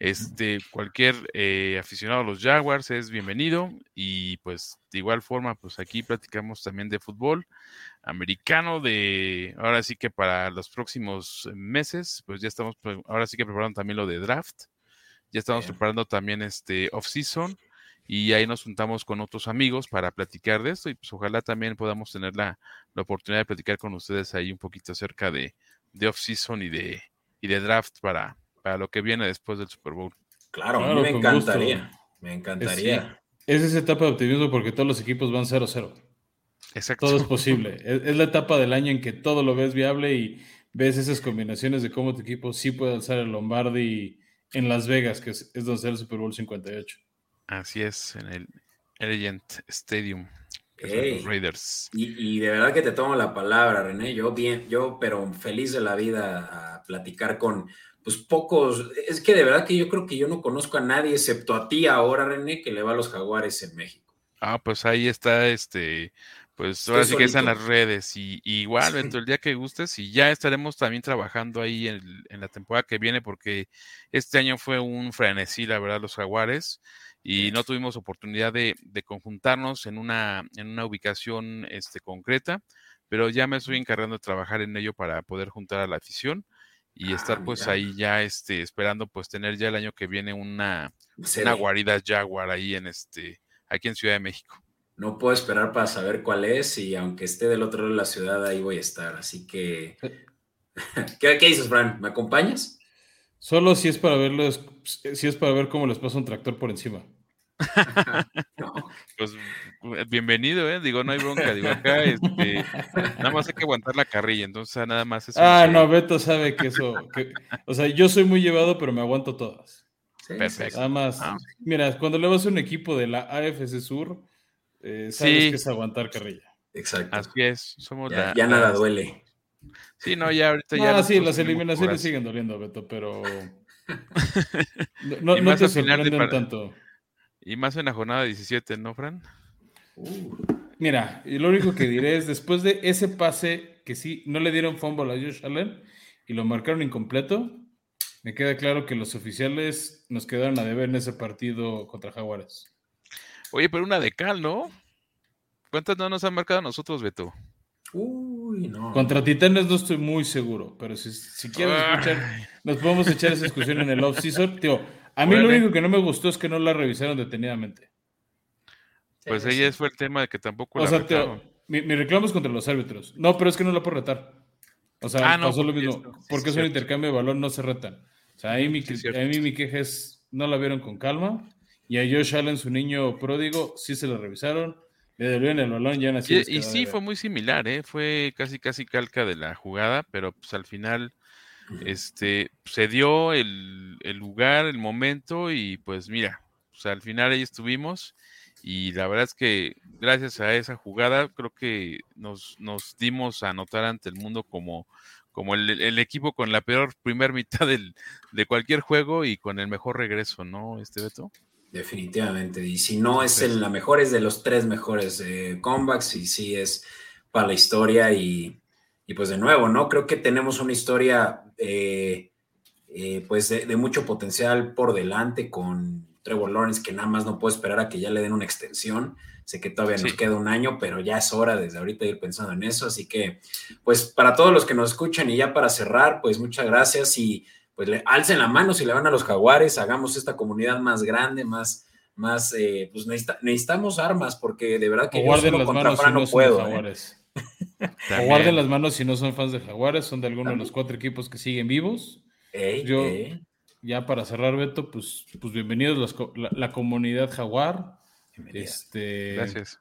Este, cualquier eh, aficionado a los Jaguars es bienvenido y pues de igual forma, pues aquí platicamos también de fútbol americano, de ahora sí que para los próximos meses, pues ya estamos, ahora sí que preparando también lo de draft, ya estamos
Bien.
preparando también este off-season y ahí nos juntamos con otros amigos para platicar de esto y pues ojalá también podamos tener la, la oportunidad de platicar con ustedes ahí un poquito acerca de, de off-season y de, y de draft para, para lo que viene después del Super Bowl.
Claro, a
Claro,
mí me encantaría.
gusto.
Me encantaría.
Es esa etapa de optimismo porque todos los equipos van 0-0.
Exacto.
Todo es posible. es, es la etapa del año en que todo lo ves viable y ves esas combinaciones de cómo tu equipo sí puede alzar el Lombardi en Las Vegas, que es, es donde será el Super Bowl 58.
Así es, en el Allegiant Stadium, los Raiders.
Y, y de verdad que te tomo la palabra, René. Yo bien, yo, pero feliz de la vida a platicar con, pues pocos. Es que de verdad que yo creo que yo no conozco a nadie, excepto a ti ahora, René, que le va a los jaguares en México.
Ah, pues ahí está, este, pues ahora sí que están las redes y, y igual,
Sí.
Beto, el día que gustes y ya estaremos también trabajando ahí en la temporada que viene porque este año fue un frenesí, la verdad, los jaguares y no tuvimos oportunidad de, de conjuntarnos en una, en una ubicación este, concreta, pero ya me estoy encargando de trabajar en ello para poder juntar a la afición y
Ah,
estar pues
mira.
ahí ya este esperando pues tener ya el año que viene una, una guarida Jaguar ahí en este aquí en Ciudad de México.
No puedo esperar para saber cuál es y aunque esté del otro lado de la ciudad, ahí voy a estar. Así que, ¿qué, qué dices, Fran? ¿Me acompañas?
Solo si es para verlos, si es para ver cómo les pasa un tractor por encima.
No.
Pues eh, bienvenido, eh. Digo, no hay bronca, digo acá este nada más hay que aguantar la carrilla, entonces nada más es
Ah, no, Beto sabe que eso. que- o sea, yo soy muy llevado, pero me aguanto todas.
Sí,
Perfecto.
Nada más.
Ah.
Mira, cuando le vas a un equipo de la AFC Sur, eh, sabes
Sí.
que es aguantar carrilla.
Exacto.
Así es, somos
Ya,
la-
ya nada
las-
duele.
Sí, no, ya ahorita ya
Ah, sí, las eliminaciones siguen doliendo, Beto, pero. No, no- no te sorprenden
para-
tanto.
Y más en la jornada 17, ¿no, Fran?
Uh,
Mira, y lo único que diré es: después de ese pase que sí, no le dieron fumble a Josh Allen y lo marcaron incompleto, me queda claro que los oficiales nos quedaron a deber en ese partido contra Jaguares.
Oye, pero una de cal, ¿no? ¿Cuántas no nos han marcado a nosotros, Beto?
uy, no.
Contra Titanes no estoy muy seguro, pero si, si quieres escuchar, nos podemos echar esa discusión en el off-season. Tío, a mí lo único que no me gustó es que no la revisaron detenidamente.
Pues ahí
sí.
fue el tema de que tampoco
O
la
sea, tío, mi, mi reclamo es contra los árbitros. No, pero es que no la puedo retar. O sea,
Ah, no,
pasó lo mismo.
sí,
porque
sí,
es un intercambio de balón, no se retan. O sea, ahí mi, a mí mi queja es, no la vieron con calma. Y a Josh Allen, su niño pródigo, sí se la revisaron. Le devolvieron el balón, ya así.
Y, y sí, fue muy similar, ¿eh? Fue casi, casi calca de la jugada, pero pues al final este, se dio el, el lugar, el momento y pues mira, pues al final ahí estuvimos y la verdad es que gracias a esa jugada creo que nos, nos dimos a notar ante el mundo como, como el, el equipo con la peor primer mitad del, de cualquier juego y con el mejor regreso, ¿no, este Beto?
Definitivamente. Y si no es en la mejor, es de los tres mejores eh, comebacks y sí es para la historia. Y, y pues de nuevo, ¿no? Creo que tenemos una historia eh, eh, pues de, de mucho potencial por delante con Trevor Lawrence, que nada más no puedo esperar a que ya le den una extensión. Sé que todavía nos queda un año, pero ya es hora desde ahorita ir pensando en eso. Así que, pues para todos los que nos escuchan y ya para cerrar, pues muchas gracias y pues le alcen la mano si le van a los jaguares, hagamos esta comunidad más grande, más, más, eh, pues necesita- necesitamos armas porque de verdad que
O
yo solo contra
manos no
puedo. ¿eh?
O
También.
guarden las manos si no son fans de Jaguares, son de alguno de los cuatro equipos que siguen vivos.
Ey,
Yo-
ey,
Ya para cerrar, Beto, pues, pues bienvenidos co- la, la comunidad Jaguar. Este,
Gracias.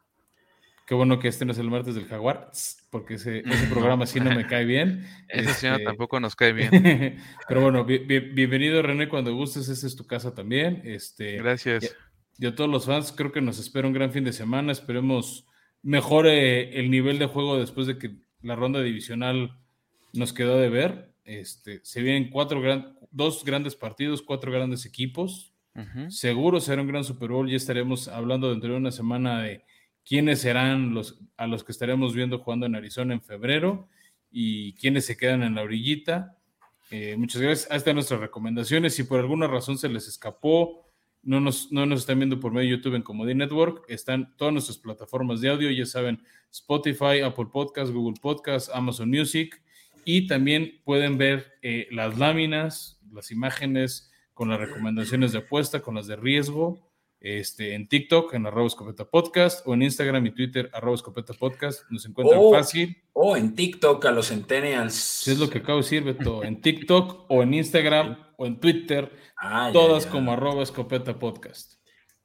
Qué bueno que este no es el martes del Jaguar, porque ese, ese programa sí no me cae bien.
Ese señor
Este,
tampoco nos cae bien.
Pero bueno, bi- bi- bienvenido René cuando gustes, esta es tu casa también. Este,
Gracias.
y a todos los fans, creo que nos espera un gran fin de semana. Esperemos mejore el nivel de juego después de que la ronda divisional nos quedó de ver. Este, se vienen cuatro gran, dos grandes partidos, cuatro grandes equipos. Seguro será un gran Super Bowl. Ya estaremos hablando dentro de una semana de quiénes serán los a los que estaremos viendo jugando en Arizona en febrero y quiénes se quedan en la orillita. Eh, muchas gracias. Ahí están nuestras recomendaciones. Si por alguna razón se les escapó, no nos, no nos están viendo por medio de YouTube en Comedy Network, están todas nuestras plataformas de audio, ya saben, Spotify, Apple Podcast, Google Podcast, Amazon Music, y también pueden ver eh, las láminas, las imágenes con las recomendaciones de apuesta, con las de riesgo, este, en TikTok, en arroba escopeta podcast, o en Instagram y Twitter, arroba escopeta podcast, nos encuentran
Oh.
fácil.
O en TikTok a los centennials.
Si es lo que acabo de decir, Beto, en TikTok o en Instagram o en Twitter,
Ah,
todas
ya.
como arroba escopeta podcast.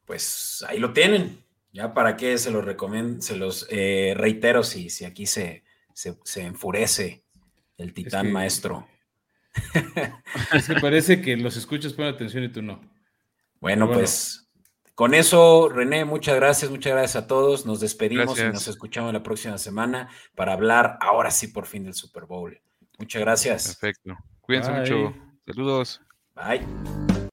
Pues ahí lo tienen. Ya para qué se los recomiendo, se los eh, reitero si, si aquí se, se, se enfurece el titán
que-
maestro.
Es que parece que los escuchas ponen atención y tú no.
Bueno,
Bueno.
pues con eso, René, muchas gracias, muchas gracias a todos. Nos despedimos y nos escuchamos la próxima semana para hablar ahora sí por fin del Super Bowl. Muchas gracias.
Perfecto. Cuídense
Bye.
mucho. Saludos.
Bye.